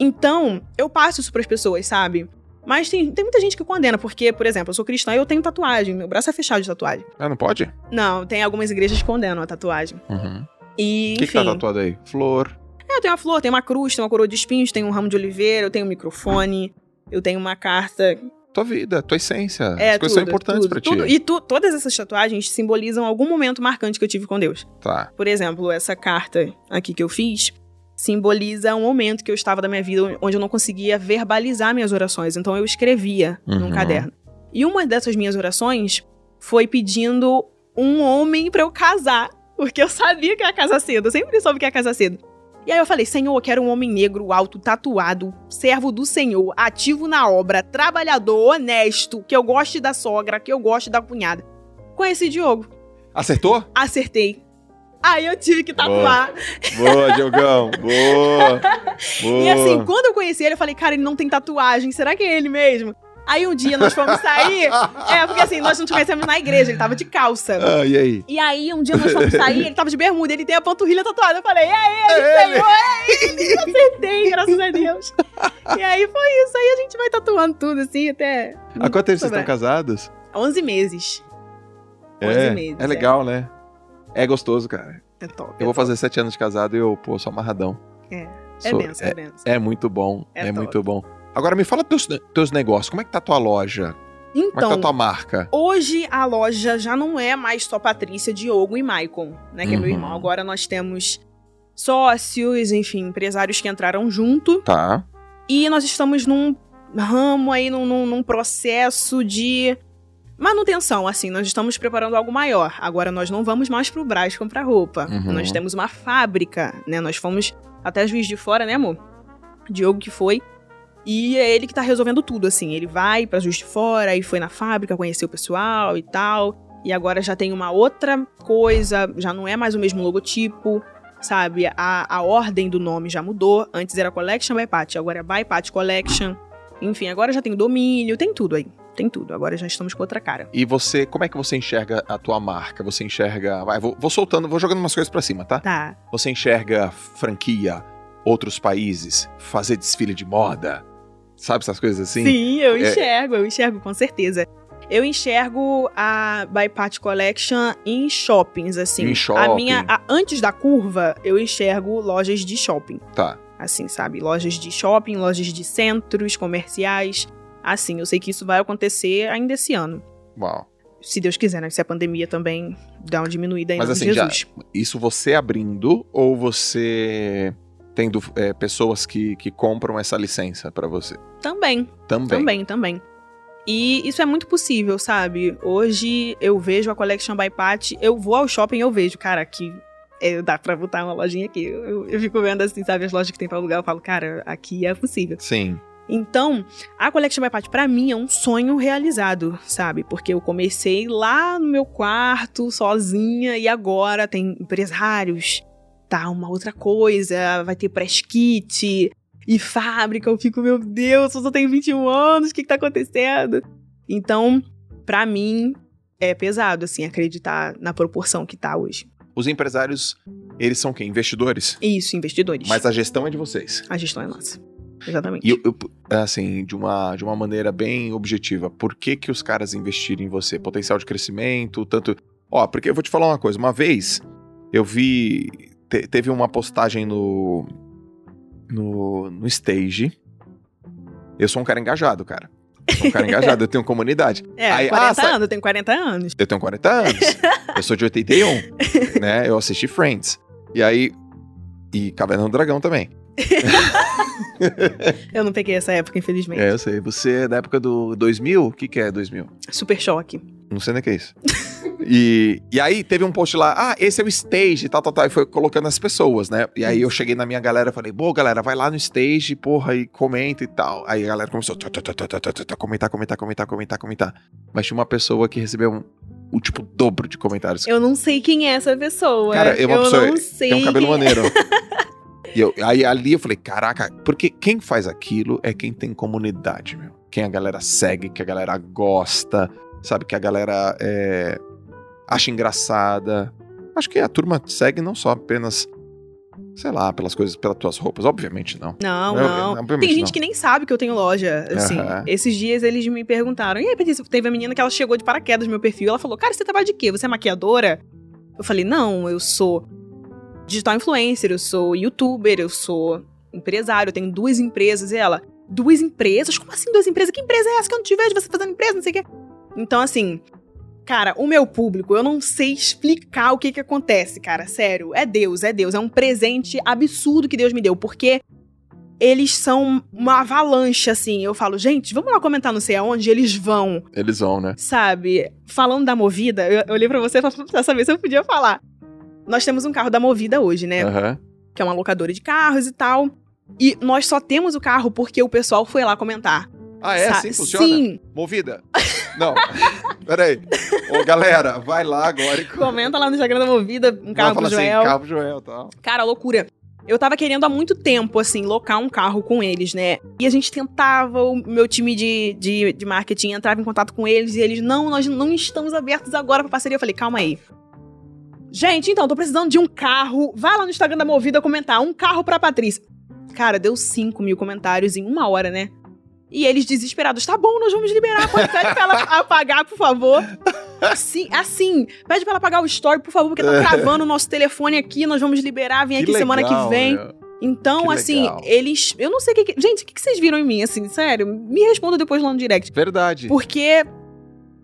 Então, eu passo isso pras pessoas, sabe? Mas tem, tem muita gente que condena, porque, por exemplo, eu sou cristã e eu tenho tatuagem, meu braço é fechado de tatuagem. Ah, não pode? Não, tem algumas igrejas que condenam a tatuagem. Uhum. E, O que, que tá tatuado aí? Flor. É, eu tenho uma flor, tenho uma cruz, tenho uma coroa de espinhos, tenho um ramo de oliveira, eu tenho um microfone, eu tenho uma carta. Tua vida, tua essência. É, As coisas são importantes pra ti. tudo. E tu- todas essas tatuagens simbolizam algum momento marcante que eu tive com Deus. Tá. Por exemplo, essa carta aqui que eu fiz simboliza um momento que eu estava da minha vida onde eu não conseguia verbalizar minhas orações. Então eu escrevia num Uhum. caderno. E uma dessas minhas orações foi pedindo um homem pra eu casar. Porque eu sabia que ia casar cedo. Eu sempre soube que ia casar cedo. E aí eu falei, Senhor, eu quero um homem negro, alto, tatuado, servo do Senhor, ativo na obra, trabalhador, honesto, que eu goste da sogra, que eu goste da cunhada. Conheci Diogo. Acertou? Acertei. Aí eu tive que tatuar. Boa, Diogão. Boa. Boa. E assim, quando eu conheci ele, eu falei, cara, ele não tem tatuagem, será que é ele mesmo? Aí um dia nós fomos sair. é, porque assim, nós nos conhecemos na igreja, ele tava de calça. Ah, e aí? E aí, um dia nós fomos sair, ele tava de bermuda, ele tem a panturrilha tatuada. Eu falei, é ele, É ele. Senhor, é ele. Acertei, graças a Deus. E aí foi isso, aí a gente vai tatuando tudo, assim, até... Há quanto tempo vocês estão casados? 11 meses. 11 É, meses. é legal, né? É gostoso, cara. É, é top. Eu vou fazer sete anos de casado e eu, pô, sou amarradão. É, é benção, é benção. é muito bom. É É, top. muito bom. Agora me fala teus, teus negócios. Como é que tá a tua loja? Como é que tá Então, a tua marca? Hoje a loja já não é mais só Patrícia, Diogo e Maicon, né? Que é meu Uhum. irmão. Agora nós temos sócios, enfim, empresários que entraram junto. Tá. E nós estamos num ramo aí, num, num, num processo de manutenção, assim. Nós estamos preparando algo maior. Agora nós não vamos mais pro Brás comprar roupa. Uhum. Nós temos uma fábrica, né? Nós fomos até Juiz de Fora, né, amor? Diogo que foi. E é ele que tá resolvendo tudo, assim. Ele vai pra Juiz de Fora, aí foi na fábrica, conheceu o pessoal e tal. E agora já tem uma outra coisa, já não é mais o mesmo logotipo, sabe? A, a ordem do nome já mudou. Antes era Collection by Pat, agora é by Pat Collection. Enfim, agora já tem o domínio, tem tudo aí. Tem tudo. Agora já estamos com outra cara. E você, como é que você enxerga a tua marca? Você enxerga. Vai, vou, vou soltando, vou jogando umas coisas pra cima, tá? Tá. Você enxerga franquia, outros países, fazer desfile de moda? Sabe essas coisas assim? Sim, eu É. enxergo, eu enxergo com certeza. Eu enxergo a By Pat Collection em shoppings, assim. Em A shopping. minha, a- antes da curva, eu enxergo lojas de shopping. Tá. Assim, sabe? Lojas de shopping, lojas de centros comerciais. Assim, eu sei que isso vai acontecer ainda esse ano. Uau. Se Deus quiser, né? Se a pandemia também dá uma diminuída aí Mas assim, de já- Jesus. Isso você abrindo ou você tendo é, pessoas que, que compram essa licença pra você? Também. Também. Também, também. E isso é muito possível, sabe? Hoje eu vejo a Collection by Pat, eu vou ao shopping e eu vejo, cara, aqui é, dá pra botar uma lojinha aqui. Eu, eu fico vendo assim, sabe, as lojas que tem pra alugar, eu falo, cara, aqui é possível. Sim. Então, a Collection by Pat, pra mim, é um sonho realizado, sabe? Porque eu comecei lá no meu quarto, sozinha, e agora tem empresários, tá uma outra coisa, vai ter press kit e fábrica. Eu fico, meu Deus, eu só tenho 21 anos, o que, que tá acontecendo? Então, pra mim, é pesado, assim, acreditar na proporção que tá hoje. Os empresários, eles são quem? Investidores? Isso, investidores. Mas a gestão é de vocês. A gestão é nossa. Exatamente. E eu, eu, assim, de uma, de uma maneira bem objetiva, por que que os caras investiram em você? Potencial de crescimento, tanto... Ó, porque eu vou te falar uma coisa. Uma vez, eu vi... te- teve uma postagem no... No, no Stage. Eu sou um cara engajado, cara. Eu sou um cara engajado, eu tenho comunidade. É, Aí, 40 ah, anos, eu tenho 40 anos. Eu tenho 40 anos. eu sou de 81, né? Eu assisti Friends. E aí... E Caverna do Dragão também. Eu não peguei essa época, infelizmente. É, eu sei. Você é da época do 2000? O que, que é 2000? Super choque. Não sei nem o que é isso. E, e aí teve um post lá, ah, esse é o stage, tal, tal, tal, e foi colocando as pessoas, né? E aí eu cheguei na minha galera e falei, pô, galera, vai lá no stage, porra, e comenta e tal. Aí a galera começou a comentar, comentar, comentar, comentar, comentar. Mas tinha uma pessoa que recebeu um, o tipo dobro de comentários. Eu não sei quem é essa pessoa. Cara, é uma eu pessoa- não sei. Tem um cabelo quem é. maneiro. E eu, aí ali eu falei, caraca, porque quem faz aquilo é quem tem comunidade, meu. Quem a galera segue, que a galera gosta, sabe? Que a galera é, acha engraçada. Acho que a turma segue não só apenas, sei lá, pelas coisas, pelas tuas roupas. Obviamente não. Não, não. obviamente Tem gente não. que nem sabe que eu tenho loja, assim. Aham. Esses dias eles me perguntaram, e aí, Patrícia, teve a menina que ela chegou de paraquedas no meu perfil, ela falou, cara, você trabalha de quê? Você é maquiadora? Eu falei, não, eu sou digital influencer, eu sou youtuber, eu sou empresário, eu tenho duas empresas. E ela, duas empresas? Como assim duas empresas? Que empresa é essa que eu não te vejo você fazendo empresa, não sei o quê? Então, assim, cara, o meu público, eu não sei explicar o que que acontece, cara, sério. É Deus, é Deus, é um presente absurdo que Deus me deu, porque eles são uma avalanche, assim. Eu falo, gente, vamos lá comentar não sei aonde, eles vão Eles vão, né? sabe, falando da Movida, eu, eu olhei pra você pra, pra saber se eu podia falar. Nós temos um carro da Movida hoje, né? Aham. Que é uma locadora de carros e tal. E nós só temos o carro porque o pessoal foi lá comentar. Ah, é? Assim funciona? Sim, Movida? Não. Peraí. Ô, galera, vai lá agora e comenta lá no Instagram da Movida, um carro Fala pro assim, Joel. carro pro Joel tal. Cara, loucura. Eu tava querendo há muito tempo, assim, locar um carro com eles, né? E a gente tentava, o meu time de, de, de marketing entrava em contato com eles e eles, não, nós não estamos abertos agora pra parceria. Eu falei, calma aí. Gente, então, tô precisando de um carro. Vai lá no Instagram da Movida comentar, um carro pra Patrícia. Cara, deu 5 mil comentários em uma hora, né? E eles desesperados, tá bom, nós vamos liberar, pode pede pra ela apagar, por favor. Assim, assim, pede pra ela apagar o story, por favor, porque tá travando o nosso telefone aqui, nós vamos liberar, vem aqui semana que legal, vem. meu. Então, Que assim, legal. eles. Eu não sei o que. que- Gente, o que, que vocês viram em mim, assim, sério? Me responda depois lá no direct. Verdade. Porque,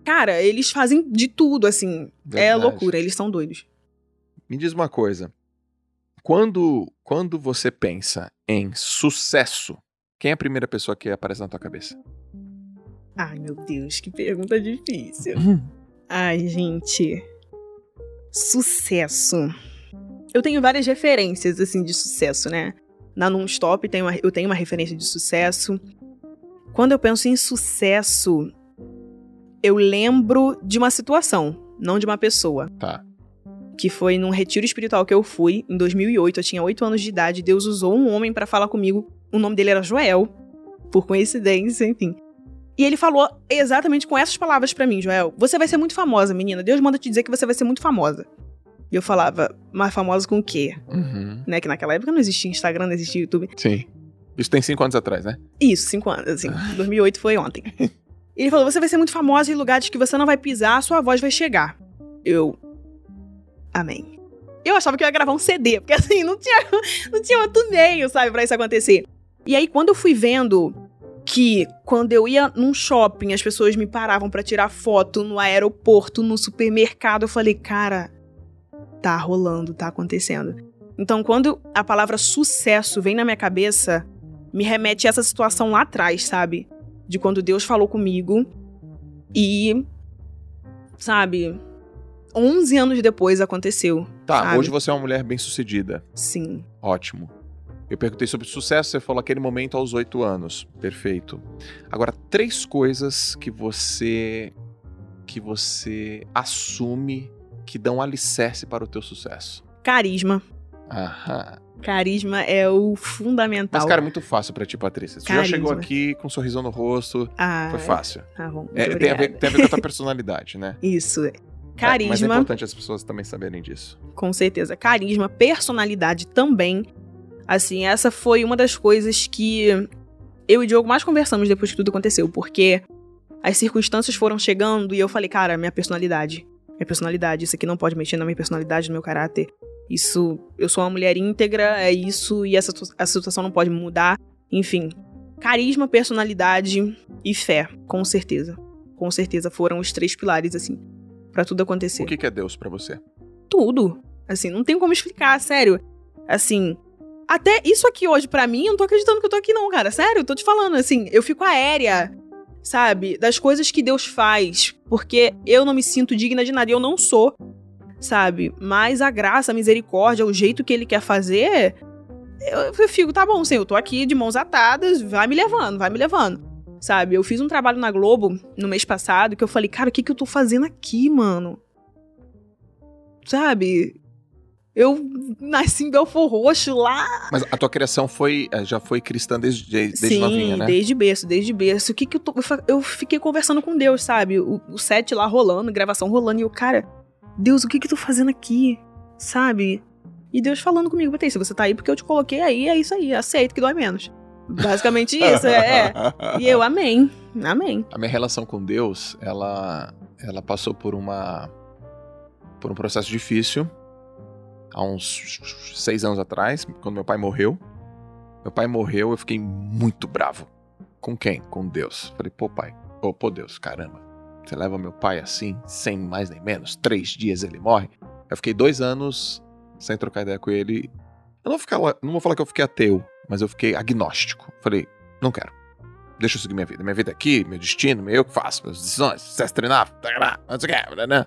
cara, eles fazem de tudo, assim. É Verdade. loucura, eles são doidos. Me diz uma coisa. Quando, quando você pensa em sucesso, quem é a primeira pessoa que aparece na tua cabeça? Ai, meu Deus, que pergunta difícil. Ai, gente. Sucesso. Eu tenho várias referências, assim, de sucesso, né? Na Nonstop tem uma- eu tenho uma referência de sucesso. Quando eu penso em sucesso, eu lembro de uma situação, não de uma pessoa. Tá. Que foi num retiro espiritual que eu fui, em 2008. Eu tinha 8 anos de idade. Deus usou um homem pra falar comigo. O nome dele era Joel, por coincidência, enfim. E ele falou exatamente com essas palavras pra mim, Joel. Você vai ser muito famosa, menina. Deus manda te dizer que você vai ser muito famosa. E eu falava, mas famosa com o quê? Uhum. Né? Que naquela época não existia Instagram, não existia YouTube. Sim. Isso tem cinco anos atrás, né? Isso, cinco anos, assim. 2008 foi ontem. Ele falou, você vai ser muito famosa em lugares que você não vai pisar, sua voz vai chegar. Eu... Amém. Eu achava que eu ia gravar um CD, porque assim, não tinha, não tinha outro meio, sabe, pra isso acontecer. E aí, quando eu fui vendo que quando eu ia num shopping, as pessoas me paravam pra tirar foto no aeroporto, no supermercado, eu falei, cara, tá rolando, tá acontecendo. Então, quando a palavra sucesso vem na minha cabeça, me remete a essa situação lá atrás, sabe? De quando Deus falou comigo e, sabe, 11 anos depois aconteceu. Tá, Sabe? hoje você é uma mulher bem sucedida. Sim. Ótimo. Eu perguntei sobre sucesso, você falou aquele momento aos oito anos. Perfeito. Agora, três coisas que você que você assume que dão alicerce para o teu sucesso. Carisma. Aham. Carisma é o fundamental. Mas, cara, é muito fácil pra ti, Patrícia. Você já Carisma. chegou aqui com um sorrisão no rosto. ah, Foi fácil. Ah, bom, É, tem, a ver, tem a ver com a tua personalidade, né? Isso. É, mas é Carisma, importante as pessoas também saberem disso. com certeza. Carisma, personalidade também. Assim, essa foi uma das coisas que eu e o Diogo mais conversamos depois que tudo aconteceu, porque as circunstâncias foram chegando e eu falei, cara, minha personalidade. Minha personalidade, isso aqui não pode mexer na minha personalidade, no meu caráter. Isso, eu sou uma mulher íntegra, é isso, e essa, essa situação não pode mudar. Enfim, carisma, personalidade e fé, com certeza. Com certeza foram os três pilares, assim, pra tudo acontecer O que, que é Deus pra você? tudo. Assim, não tem como explicar, sério. Assim, até isso aqui hoje pra mim, eu não tô acreditando que eu tô aqui não, cara. Sério, eu tô te falando, assim, eu fico aérea, sabe? Das coisas que Deus faz, porque eu não me sinto digna de nada e eu não sou, sabe? Mas a graça, a misericórdia, o jeito que ele quer fazer, eu, eu fico, tá bom, Senhor, eu tô aqui de mãos atadas, vai me levando, vai me levando. Sabe, eu fiz um trabalho na Globo no mês passado que eu falei, cara, o que que eu tô fazendo aqui, mano? Sabe? Eu nasci em Belfor Roxo lá. Mas a tua criação foi, eh, já foi cristã desde, desde Sim, novinha, né? desde berço, desde berço. O que que eu tô. Eu fiquei conversando com Deus, sabe? O, o set lá rolando, gravação rolando, e eu, cara, Deus, o que que eu tô fazendo aqui? Sabe? E Deus falando comigo, se você tá aí porque eu te coloquei aí, é isso aí, aceito que dói menos. Basicamente isso, é. é. E eu, amém. Amém. A minha relação com Deus, ela, ela passou por uma por um processo difícil há uns seis anos atrás, quando meu pai morreu. Meu pai morreu, eu fiquei muito bravo. Com quem? Com Deus. Falei, pô, pai, pô, pô, Deus, caramba. Você leva meu pai assim, sem mais nem menos, três dias ele morre. Eu fiquei dois anos sem trocar ideia com ele. Eu não, vou ficar, não vou falar que eu fiquei ateu, mas eu fiquei agnóstico. Falei, não quero. Deixa eu seguir minha vida. Minha vida é aqui, meu destino, eu que faço, minhas decisões, sucesso treinar, tarará, não sei o que, né?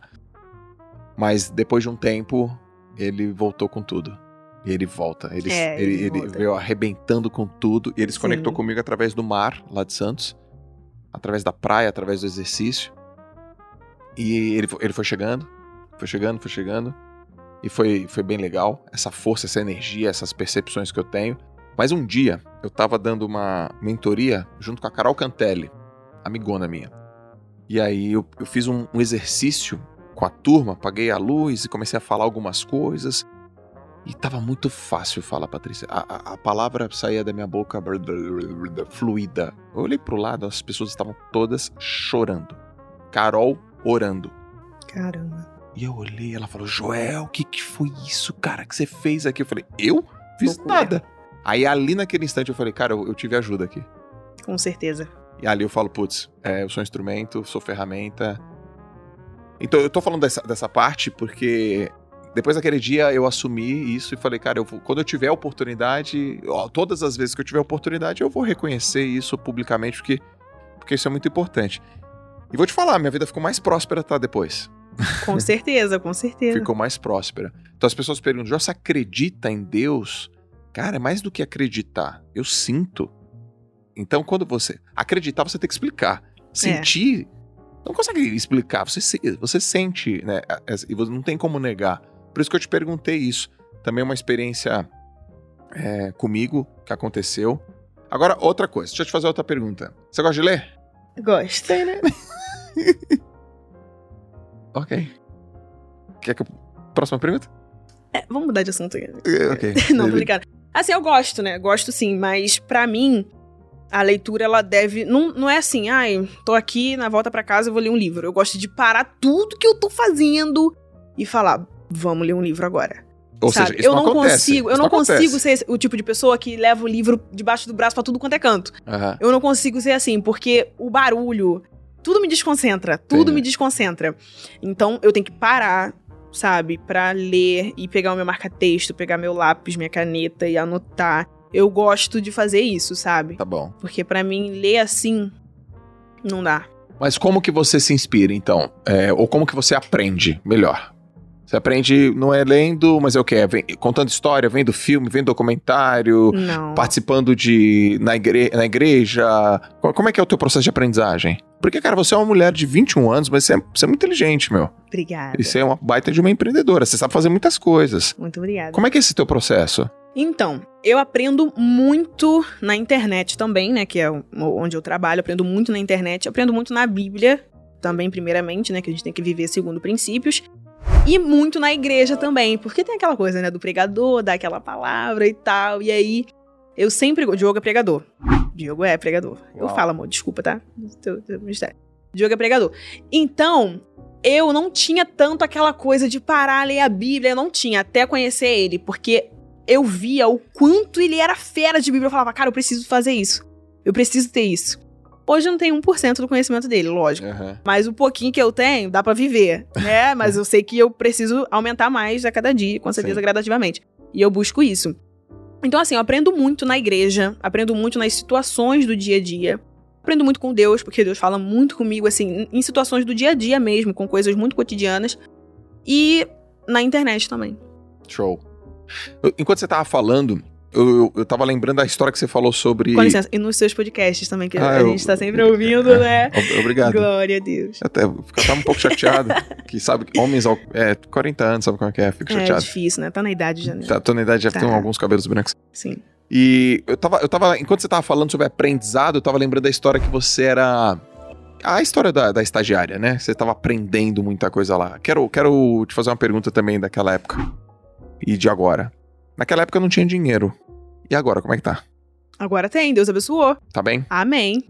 Mas depois de um tempo, ele voltou com tudo. E ele volta. Ele, É, ele, ele ele veio arrebentando com tudo. E ele se Sim. conectou comigo através do mar, lá de Santos. Através da praia, através do exercício. E ele, ele foi chegando, foi chegando, foi chegando. E foi, foi bem legal. Essa força, essa energia, essas percepções que eu tenho. Mas um dia, eu tava dando uma mentoria junto com a Carol Cantelli, amigona minha. E aí eu, eu fiz um, um exercício com a turma, apaguei a luz e comecei a falar algumas coisas. E tava muito fácil falar, Patrícia. A, a, a palavra saía da minha boca fluida. Eu olhei pro lado, as pessoas estavam todas chorando. Carol orando. Caramba. E eu olhei, ela falou: Joel, o que, que foi isso, cara, que você fez aqui? Eu falei: Eu? Fiz Loucura. nada. Aí ali naquele instante eu falei: Cara, eu, eu tive ajuda aqui. Com certeza. E ali eu falo: Putz, é, eu sou instrumento, sou ferramenta. Então eu tô falando dessa, dessa parte porque depois daquele dia eu assumi isso e falei: Cara, eu vou- quando eu tiver a oportunidade, ó, todas as vezes que eu tiver oportunidade, eu vou reconhecer isso publicamente porque, porque isso é muito importante. E vou te falar: minha vida ficou mais próspera, tá? Depois. Com certeza, com certeza. ficou mais próspera. Então as pessoas perguntam: "Já você acredita em Deus? Cara, é mais do que acreditar. Eu sinto. Então, quando você acreditar, você tem que explicar. Sentir, não consegue explicar. Você, você sente, né? E você não tem como negar. Por isso que eu te perguntei isso. Também é uma experiência é, comigo que aconteceu. Agora, outra coisa. Deixa eu te fazer outra pergunta. Você gosta de ler? Gosto. Ok. Quer que eu... Próxima pergunta? É, vamos mudar de assunto aqui. É, Ok. Não, brincando. Assim, eu gosto, né? Gosto sim, mas pra mim, a leitura, ela deve. Não, não é assim, ai, tô aqui, na volta pra casa eu vou ler um livro. Eu gosto de parar tudo que eu tô fazendo e falar, vamos ler um livro agora. Ou sabe? seja, isso eu não, não consigo, eu não consigo ser o tipo de pessoa que leva o livro debaixo do braço pra tudo quanto é canto. Aham. Eu não consigo ser assim, porque o barulho, tudo me desconcentra, tudo Entendi. me desconcentra. Então eu tenho que parar, sabe, pra ler e pegar o meu marca-texto, pegar meu lápis, minha caneta e anotar. Eu gosto de fazer isso, sabe? Tá bom. Porque pra mim ler assim não dá. Mas como que você se inspira, então? É, ou como que você aprende melhor? Você aprende, não é lendo, mas é o quê? É vem- contando história, vendo filme, vendo documentário, Não. participando de na, igre- na igreja. Co- Como é que é o teu processo de aprendizagem? Porque, cara, você é uma mulher de 21 anos, mas você é, você é muito inteligente, meu. Obrigada. E você é uma baita de uma empreendedora. Você sabe fazer muitas coisas. Muito obrigada. Como é que é esse teu processo? Então, eu aprendo muito na internet também, né? Que é onde eu trabalho. Aprendo muito na internet. Aprendo muito na Bíblia, também, primeiramente, né? Que a gente tem que viver segundo princípios. E muito na igreja também. Porque tem aquela coisa, né? Do pregador, dar aquela palavra e tal. E aí, eu sempre. Diogo é pregador. Diogo é pregador. Eu Uau. falo, amor, desculpa, tá? Teu. Diogo é pregador. Então, eu não tinha tanto aquela coisa de parar, ler a Bíblia. Eu não tinha, até conhecer ele. Porque eu via o quanto ele era fera de Bíblia. Eu falava, cara, eu preciso fazer isso. Eu preciso ter isso. Hoje eu não tenho 1% do conhecimento dele, lógico. Mas o pouquinho que eu tenho, dá pra viver, né? Mas eu sei que eu preciso aumentar mais a cada dia, com certeza, Sim. gradativamente. E eu busco isso. Então, assim, eu aprendo muito na igreja, aprendo muito nas situações do dia a dia. Aprendo muito com Deus, porque Deus fala muito comigo, assim, em situações do dia a dia mesmo, com coisas muito cotidianas. E na internet também. Show. Enquanto você tava falando, eu, eu, eu tava lembrando da história que você falou sobre. Com licença. E nos seus podcasts também, que Ah, a eu- gente tá sempre ouvindo, né? Ob- Obrigado. Glória a Deus. Eu até eu tava um pouco chateado. que sabe, homens, ao- é, 40 anos, sabe como é que é? Fico É chateado. difícil, né? Tá na idade já, né? Tá, tô na idade, já Tá. tenho alguns cabelos brancos. Sim. E eu tava, eu tava, enquanto você tava falando sobre aprendizado, eu tava lembrando da história que você era. A história da, da estagiária, né? Você tava aprendendo muita coisa lá. Quero, quero te fazer uma pergunta também daquela época. E de agora. Naquela época não tinha dinheiro. E agora, como é que tá? Agora tem, Deus abençoou. Tá bem? Amém.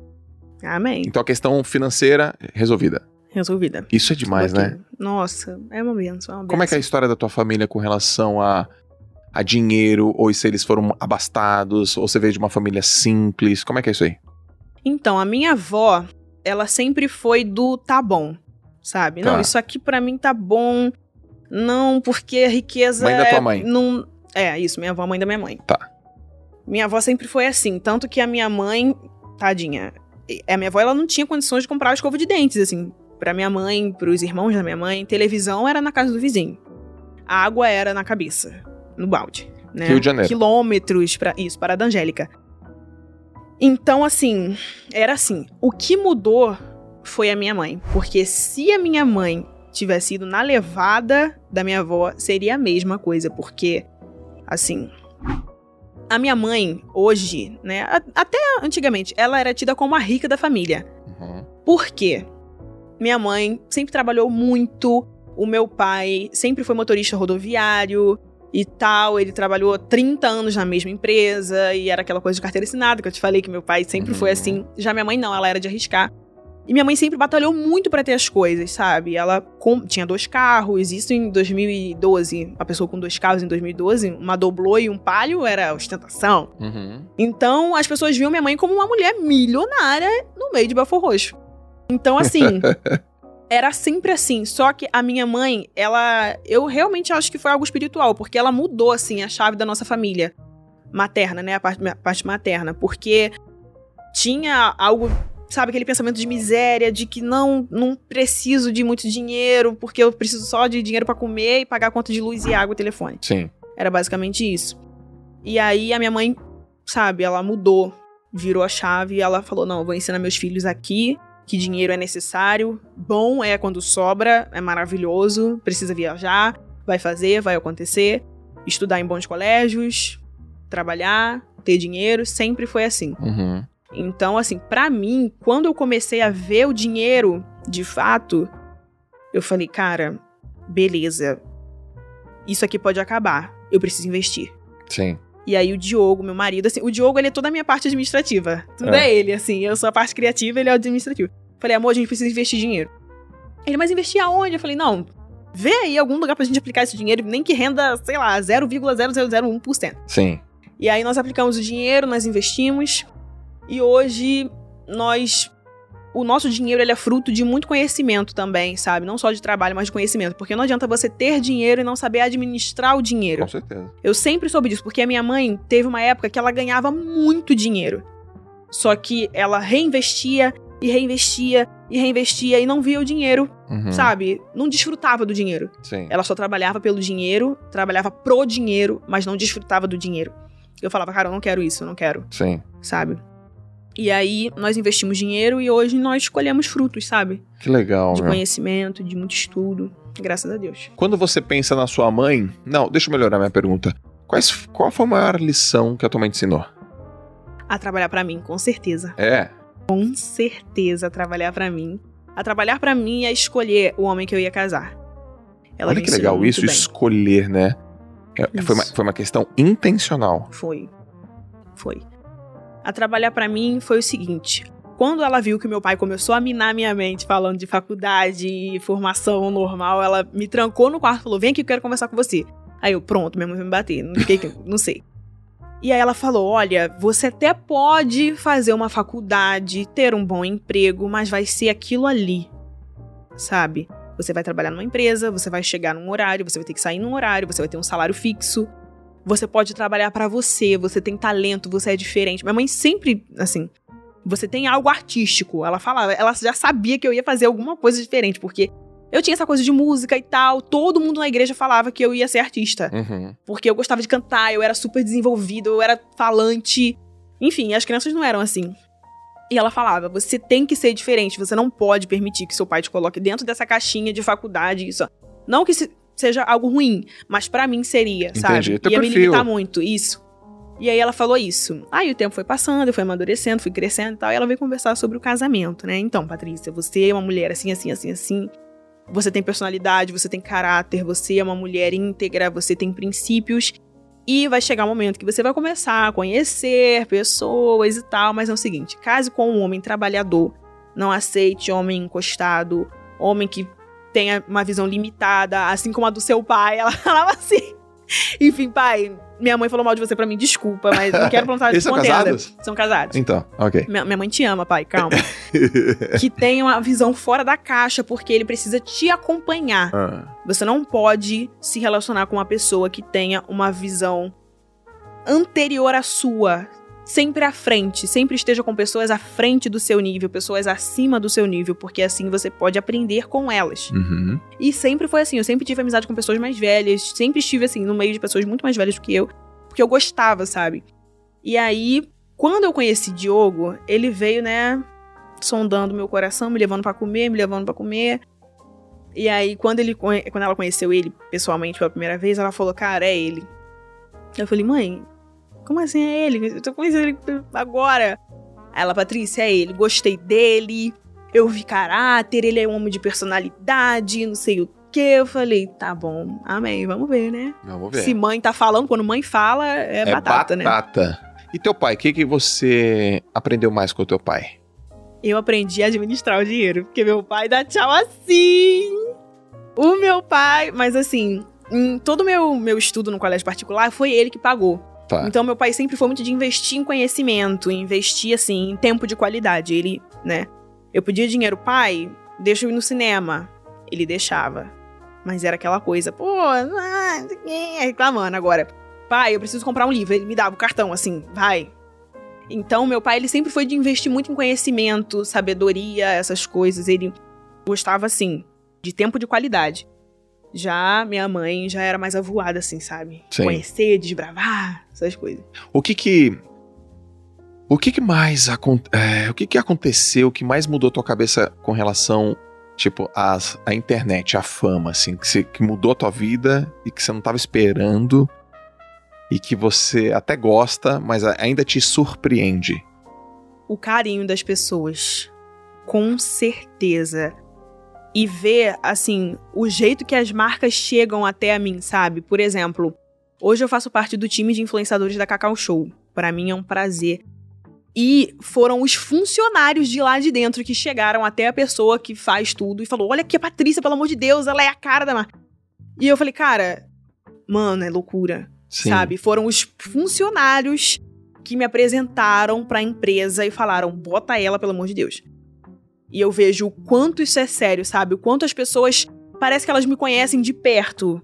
Amém. Então a questão financeira resolvida. Resolvida. Isso é demais, né? Nossa, é uma benção, é uma Como é que é a benção. história da tua família com relação a, a dinheiro? Ou se eles foram abastados? Ou você veio de uma família simples? Como é que é isso aí? Então, a minha avó, ela sempre foi do tá bom, sabe? Tá. Não, isso aqui pra mim tá bom. Não, porque a riqueza Mãe da é, tua mãe. Não, é, isso, minha avó, mãe da minha mãe. Tá. Minha avó sempre foi assim, tanto que a minha mãe, tadinha, a minha avó ela não tinha condições de comprar escova de dentes, assim, pra minha mãe, pros irmãos da minha mãe, televisão era na casa do vizinho. A água era na cabeça, no balde, né? Rio de Janeiro. Quilômetros para isso, para da Angélica. Então, assim, era assim. O que mudou foi a minha mãe. Porque se a minha mãe tivesse ido na levada da minha avó, seria a mesma coisa. Porque, assim. A minha mãe, hoje, né? Até antigamente, ela era tida como a rica da família. Uhum. Por quê? Minha mãe sempre trabalhou muito. O meu pai sempre foi motorista rodoviário e tal. Ele trabalhou 30 anos na mesma empresa e era aquela coisa de carteira assinada que eu te falei que meu pai sempre foi Uhum. assim. Já minha mãe não, ela era de arriscar. E minha mãe sempre batalhou muito pra ter as coisas, sabe? Ela com- tinha dois carros, isso em 2012. Uma pessoa com dois carros em 2012, uma doblô e um palio era ostentação. Uhum. Então, as pessoas viam minha mãe como uma mulher milionária no meio de Belfor Roxo. Então, assim, era sempre assim. Só que a minha mãe, ela. Eu realmente acho que foi algo espiritual, porque ela mudou, assim, a chave da nossa família materna, né? A parte, a parte materna. Porque tinha algo. Sabe, aquele pensamento de miséria, de que não, não preciso de muito dinheiro, porque eu preciso só de dinheiro pra comer e pagar a conta de luz e água e telefone. Sim. Era basicamente isso. E aí a minha mãe, sabe, ela mudou, virou a chave e ela falou: não, eu vou ensinar meus filhos aqui que dinheiro é necessário, bom é quando sobra, é maravilhoso, precisa viajar, vai fazer, vai acontecer, estudar em bons colégios, trabalhar, ter dinheiro, sempre foi assim. Uhum. Então, assim, pra mim, quando eu comecei a ver o dinheiro de fato, eu falei, cara, beleza. Isso aqui pode acabar. Eu preciso investir. Sim. E aí o Diogo, meu marido, assim, o Diogo ele é toda a minha parte administrativa. Tudo É. é, ele, assim. Eu sou a parte criativa, ele é o administrativo. Falei, amor, a gente precisa investir dinheiro. Ele, mas investir aonde? Eu falei, não, vê aí algum lugar pra gente aplicar esse dinheiro, nem que renda, sei lá, 0,0001%. Sim. E aí nós aplicamos o dinheiro, nós investimos. E hoje nós. O nosso dinheiro ele é fruto de muito conhecimento também, sabe? Não só de trabalho, mas de conhecimento. Porque não adianta você ter dinheiro e não saber administrar o dinheiro. Com certeza. Eu sempre soube disso, porque a minha mãe teve uma época que ela ganhava muito dinheiro. Só que ela reinvestia e reinvestia e reinvestia e não via o dinheiro, Uhum. sabe? Não desfrutava do dinheiro. Sim. Ela só trabalhava pelo dinheiro, trabalhava pro dinheiro, mas não desfrutava do dinheiro. Eu falava, cara, eu não quero isso, eu não quero, Sim. sabe? E aí nós investimos dinheiro e hoje nós colhemos frutos, sabe? Que legal, De meu. conhecimento, de muito estudo, graças a Deus. Quando você pensa na sua mãe. Não, deixa eu melhorar minha pergunta. Quais, qual foi a maior lição que a tua mãe te ensinou? A trabalhar pra mim, com certeza. É. Com certeza, a trabalhar pra mim. A trabalhar pra mim é escolher o homem que eu ia casar. Ela Olha que legal isso, bem. escolher, né? É, foi, uma, foi uma questão intencional. Foi. Foi. A trabalhar pra mim foi o seguinte. Quando ela viu que meu pai começou a minar minha mente falando de faculdade e formação normal, ela me trancou no quarto e falou: Vem aqui, eu quero conversar com você. Aí eu, pronto, minha mãe vai me bater. Não, fiquei, não sei. E aí ela falou: Olha, você até pode fazer uma faculdade, ter um bom emprego, mas vai ser aquilo ali. Sabe? Você vai trabalhar numa empresa, você vai chegar num horário, você vai ter que sair num horário, você vai ter um salário fixo. Você pode trabalhar pra você, você tem talento, você é diferente. Minha mãe sempre, assim, você tem algo artístico. Ela falava, ela já sabia que eu ia fazer alguma coisa diferente, porque eu tinha essa coisa de música e tal. Todo mundo na igreja falava que eu ia ser artista. Uhum. Porque eu gostava de cantar, eu era super desenvolvido, eu era falante. Enfim, as crianças não eram assim. E ela falava: você tem que ser diferente, você não pode permitir que seu pai te coloque dentro dessa caixinha de faculdade, isso. Não que se- seja algo ruim, mas pra mim seria, Entendi, sabe? teu Ia me perfil. limitar muito, isso. E aí ela falou isso. Aí o tempo foi passando, eu fui amadurecendo, fui crescendo e tal, e ela veio conversar sobre o casamento, né? Então, Patrícia, você é uma mulher assim, assim, assim, assim. Você tem personalidade, você tem caráter, você é uma mulher íntegra, você tem princípios. E vai chegar um momento que você vai começar a conhecer pessoas e tal, mas é o seguinte: case com um homem trabalhador. Não aceite homem encostado, homem que tenha uma visão limitada, assim como a do seu pai. Ela falava assim. Enfim, pai, minha mãe falou mal de você pra mim, desculpa, mas não quero plantar de Eles são casados? São casados. Então, ok. Minha, minha mãe te ama, pai, calma. que tenha uma visão fora da caixa, porque ele precisa te acompanhar. Ah, Você não pode se relacionar com uma pessoa que tenha uma visão anterior à sua. Sempre à frente. Sempre esteja com pessoas à frente do seu nível, pessoas acima do seu nível, porque assim você pode aprender com elas. uhum. E sempre foi assim. Eu sempre tive amizade com pessoas mais velhas. Sempre estive assim, no meio de pessoas muito mais velhas do que eu. Porque eu gostava, sabe? E aí, quando eu conheci Diogo, ele veio, né? Sondando meu coração, me levando pra comer, me levando pra comer. E aí, quando, ele, quando ela conheceu ele pessoalmente pela primeira vez, ela falou: Cara, é ele. Eu falei: Mãe, como assim é ele? Eu tô conhecendo ele agora. Aí ela, Patrícia, é ele. Gostei dele. Eu vi caráter, ele é um homem de personalidade, não sei o quê. Eu falei, tá bom, amém, vamos ver, né? Vamos ver. Se mãe tá falando, quando mãe fala, é, batata, né? batata. E teu pai, o que, que você aprendeu mais com o teu pai? Eu aprendi a administrar o dinheiro, porque meu pai dá tchau assim. O meu pai, mas assim, em todo o meu, meu estudo no colégio particular, foi ele que pagou. Tá. Então, meu pai sempre foi muito de investir em conhecimento, investir, assim, em tempo de qualidade. Ele, né? Eu pedia dinheiro, pai, deixa eu ir no cinema. Ele deixava. Mas era aquela coisa, pô, ah, reclamando agora. Pai, eu preciso comprar um livro. Ele me dava o cartão, assim, vai. Então, meu pai, ele sempre foi de investir muito em conhecimento, sabedoria, essas coisas. Ele gostava, assim, de tempo de qualidade. Já minha mãe já era mais avoada, assim, sabe? Sim. Conhecer, desbravar, essas coisas. O que que. O que que mais é, o que que aconteceu, o que mais mudou tua cabeça com relação, tipo, às, à internet, à fama, assim, que, se- que mudou a tua vida e que você não tava esperando e que você até gosta, mas ainda te surpreende? o carinho das pessoas. Com certeza. E ver, assim, o jeito que as marcas chegam até a mim, sabe? Por exemplo, hoje eu faço parte do time de influenciadores da Cacau Show. Pra mim é um prazer. E foram os funcionários de lá de dentro que chegaram até a pessoa que faz tudo e falou: Olha aqui a Patrícia, pelo amor de Deus, ela é a cara da marca. E eu falei, cara, mano, é loucura Sim. sabe? Foram os funcionários que me apresentaram pra empresa e falaram: bota ela, pelo amor de Deus. E eu vejo o quanto isso é sério, sabe? O quanto as pessoas. Parece que elas me conhecem de perto.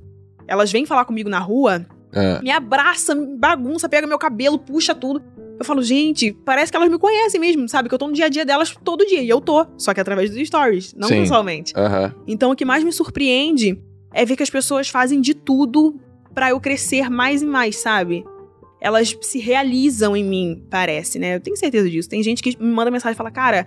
Elas vêm falar comigo na rua, É. me abraça, me bagunça, pega meu cabelo, puxa tudo. Eu falo, gente, parece que elas me conhecem mesmo, sabe? Que eu tô no dia a dia delas todo dia. E eu tô, só que através dos stories, não Sim. pessoalmente. Aham. Então o que mais me surpreende é ver que as pessoas fazem de tudo pra eu crescer mais e mais, sabe? Elas se realizam em mim, parece, né? Eu tenho certeza disso. Tem gente que me manda mensagem e fala, cara,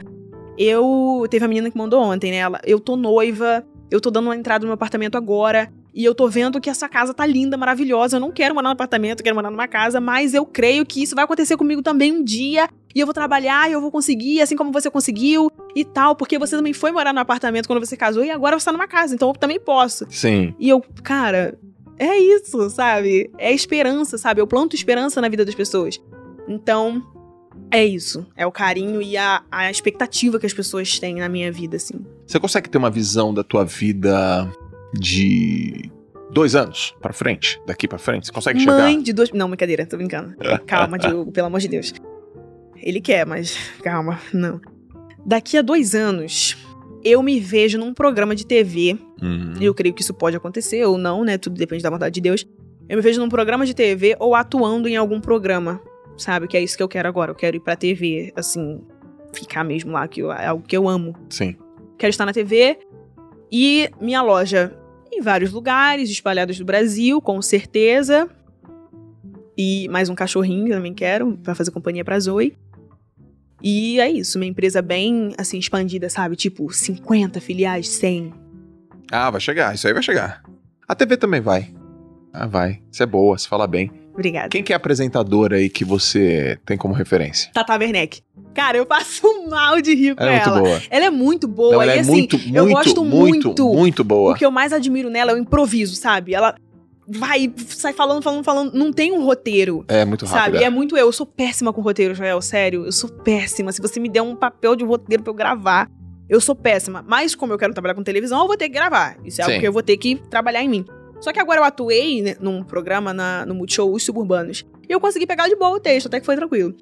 eu. Teve a menina que mandou ontem, né? Ela, eu tô noiva, eu tô dando uma entrada no meu apartamento agora. E eu tô vendo que essa casa tá linda, maravilhosa. Eu não quero morar no apartamento, eu quero morar numa casa, mas eu creio que isso vai acontecer comigo também um dia. E eu vou trabalhar e eu vou conseguir, assim como você conseguiu e tal. Porque você também foi morar no apartamento quando você casou e agora você tá numa casa, então eu também posso. Sim. E eu, cara, é isso, sabe? É esperança, sabe? Eu planto esperança na vida das pessoas. Então, é isso. É o carinho e a, a expectativa que as pessoas têm na minha vida, assim. Você consegue ter uma visão da tua vida de dois anos pra frente? Daqui pra frente? Você consegue chegar? Mãe de duas. Não, brincadeira, tô brincando. Calma, Diogo, pelo amor de Deus. Ele quer, mas calma, não. Daqui a dois anos, eu me vejo num programa de TV. Uhum. Eu creio que isso pode acontecer ou não, né? Tudo depende da vontade de Deus. Eu me vejo num programa de TV ou atuando em algum programa, sabe? Que é isso que eu quero agora. Eu quero ir pra TV, assim, ficar mesmo lá, que eu- é algo que eu amo. Sim. Quero estar na TV e minha loja em vários lugares, espalhados do Brasil, com certeza. E mais um cachorrinho que eu também quero, pra fazer companhia pra Zoe. E é isso, minha empresa bem, assim, expandida, sabe? Tipo, 50 filiais, 100. Ah, vai chegar. Isso aí vai chegar. A TV também vai. Ah, vai. Você é boa, você fala bem. Obrigada. Quem que é a apresentadora aí que você tem como referência? Tata Werneck. Cara, eu passo mal de rir com Ela é ela. muito boa. Ela é muito boa. Não, ela e é assim, muito, eu muito, gosto muito, muito. muito boa. O que eu mais admiro nela é o improviso, sabe? Ela vai, sai falando, falando, falando. Não tem um roteiro. É muito Sabe? rápida. E é muito eu. Eu sou péssima com roteiro, Joel. Sério. Eu sou péssima. Se você me der um papel de roteiro pra eu gravar, eu sou péssima. Mas como eu quero trabalhar com televisão, eu vou ter que gravar. Isso é algo Sim. que eu vou ter que trabalhar em mim. Só que agora eu atuei né, num programa na, no Multishow Os Suburbanos. E eu consegui pegar de boa o texto, até que foi tranquilo.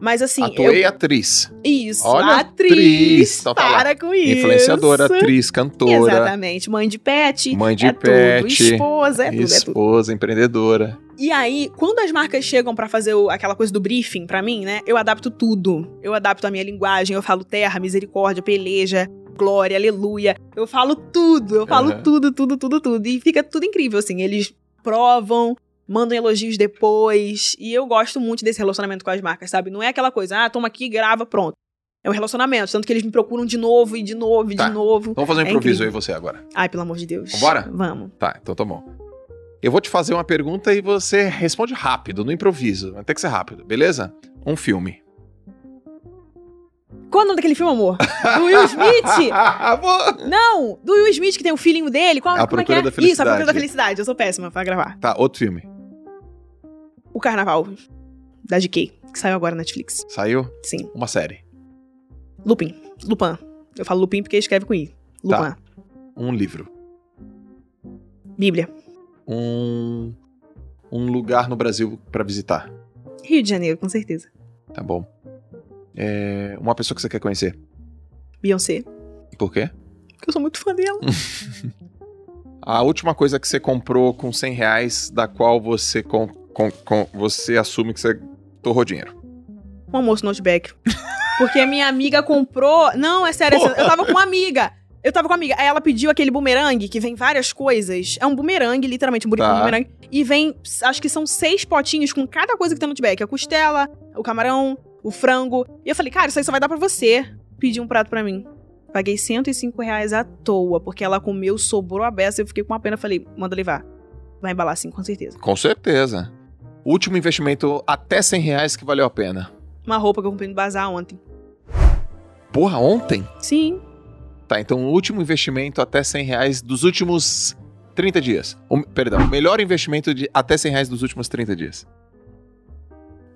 Mas assim, Atuei eu. atriz. Isso, Olha, atriz. atriz. Então para com isso. Influenciadora, atriz, cantora, Exatamente. Mãe de pet. mãe de é pet, tudo. Esposa, é tudo, é tudo. esposa, empreendedora. E aí, quando as marcas chegam pra fazer o- aquela coisa do briefing pra mim, né? Eu adapto tudo. Eu adapto a minha linguagem, eu falo terra, misericórdia, peleja, glória, aleluia. Eu falo tudo, eu falo Aham. tudo, tudo, tudo, tudo. E fica tudo incrível, assim. Eles provam, mandam elogios depois. E eu gosto muito desse relacionamento com as marcas, sabe? Não é aquela coisa, ah, toma aqui, grava, pronto. É um relacionamento, tanto que eles me procuram de novo e de novo e Tá. de novo. Vamos fazer um É improviso incrível. aí você agora. Ai, pelo amor de Deus. Vambora? Vamos. Tá, então tá bom. Eu vou te fazer uma pergunta e você responde rápido, no improviso. Vai ter que ser rápido, beleza? Um filme. Qual é o nome daquele filme, amor? Do Will Smith? Vou- Não, do Will Smith, que tem o filhinho dele. Qual, A como é que Procura é? da Isso, a Felicidade. Procura da Felicidade. Eu sou péssima pra gravar. tá, outro filme. O Carnaval, da GK, que saiu agora na Netflix. Saiu? Sim. Uma série. Lupin. Lupin. Eu falo Lupin porque escreve com I. Lupin. Tá. Um livro. Bíblia. Um. Um lugar no Brasil pra visitar. Rio de Janeiro, com certeza. Tá bom. É, uma pessoa que você quer conhecer. Beyoncé. Por quê? Porque eu sou muito fã dela. A última coisa que você comprou com 100 reais, da qual você, com, com- com- você assume que você torrou dinheiro. Um almoço no Outback. Porque minha amiga comprou. Não, é sério, Porra. eu tava com uma amiga. Eu tava com uma amiga. Aí ela pediu aquele bumerangue, que vem várias coisas. É um bumerangue, literalmente, um Tá. bumerangue. E vem, acho que são seis potinhos com cada coisa que tem no Outback. A costela, o camarão, o frango. E eu falei, cara, isso aí só vai dar pra você. Pedi um prato pra mim. Paguei 105 reais à toa, porque ela comeu, sobrou a beça. Eu fiquei com uma pena. Falei, manda levar. Vai embalar sim, com certeza. Com certeza. Último investimento até 100 reais que valeu a pena. Uma roupa que eu comprei no bazar ontem. Porra, ontem? Sim. Tá, então o último investimento até 100 reais dos últimos 30 dias. O, perdão, o melhor investimento de até 100 reais dos últimos 30 dias.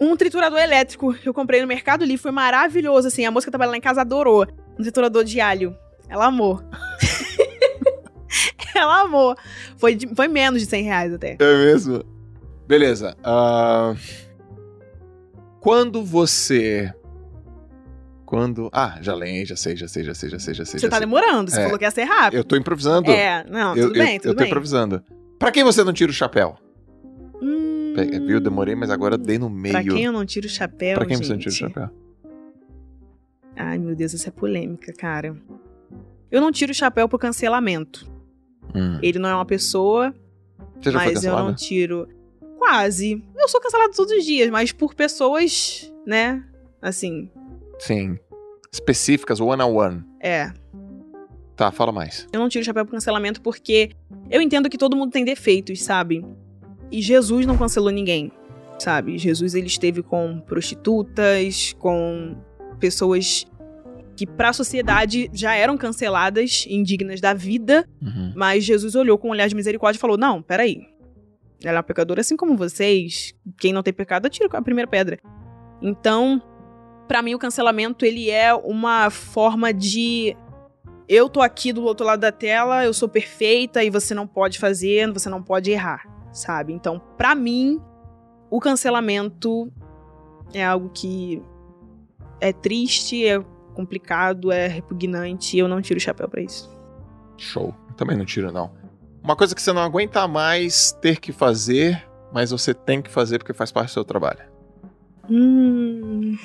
Um triturador elétrico que eu comprei no Mercado Livre foi maravilhoso, assim. A moça que trabalha lá em casa adorou. Um triturador de alho. Ela amou. Ela amou. Foi, de- foi menos de 100 reais até. É mesmo? Beleza. ah, Quando você. Quando. Ah, já lembro, já sei, já sei, já sei, já sei, já sei. Você já tá sei. demorando, você É. falou que ia ser rápido. Eu tô improvisando. É, não, eu, tudo bem, eu, tudo eu tô bem. improvisando. Pra quem você não tira o chapéu? Hum, Pe- Viu? Demorei, mas agora dei no meio. Pra quem eu não tiro o chapéu, Pra quem gente? você não tira o chapéu? Ai, meu Deus, essa é polêmica, cara. Eu não tiro o chapéu pro cancelamento. Hum. Ele não é uma pessoa, Você já foi mas eu cancelada? não tiro. Quase. Eu sou cancelado todos os dias, mas por pessoas, né? Assim, Sim. Específicas, one on one. é. Tá, fala mais. Eu não tiro o chapéu pro cancelamento porque eu entendo que todo mundo tem defeitos, sabe? E Jesus não cancelou ninguém, sabe? Jesus ele esteve com prostitutas, com pessoas que pra sociedade já eram canceladas, indignas da vida, Uhum. mas Jesus olhou com um olhar de misericórdia e falou: "Não, peraí. Ela é uma pecadora assim como vocês. Quem não tem pecado, atira a primeira pedra." Então, pra mim o cancelamento ele é uma forma de eu tô aqui do outro lado da tela, eu sou perfeita e você não pode fazer, você não pode errar, sabe? Então, pra mim, o cancelamento é algo que é triste, é complicado, é repugnante e eu não tiro o chapéu pra isso. Show. Também não tiro, não. Uma coisa que você não aguenta mais ter que fazer, mas você tem que fazer porque faz parte do seu trabalho. Hum.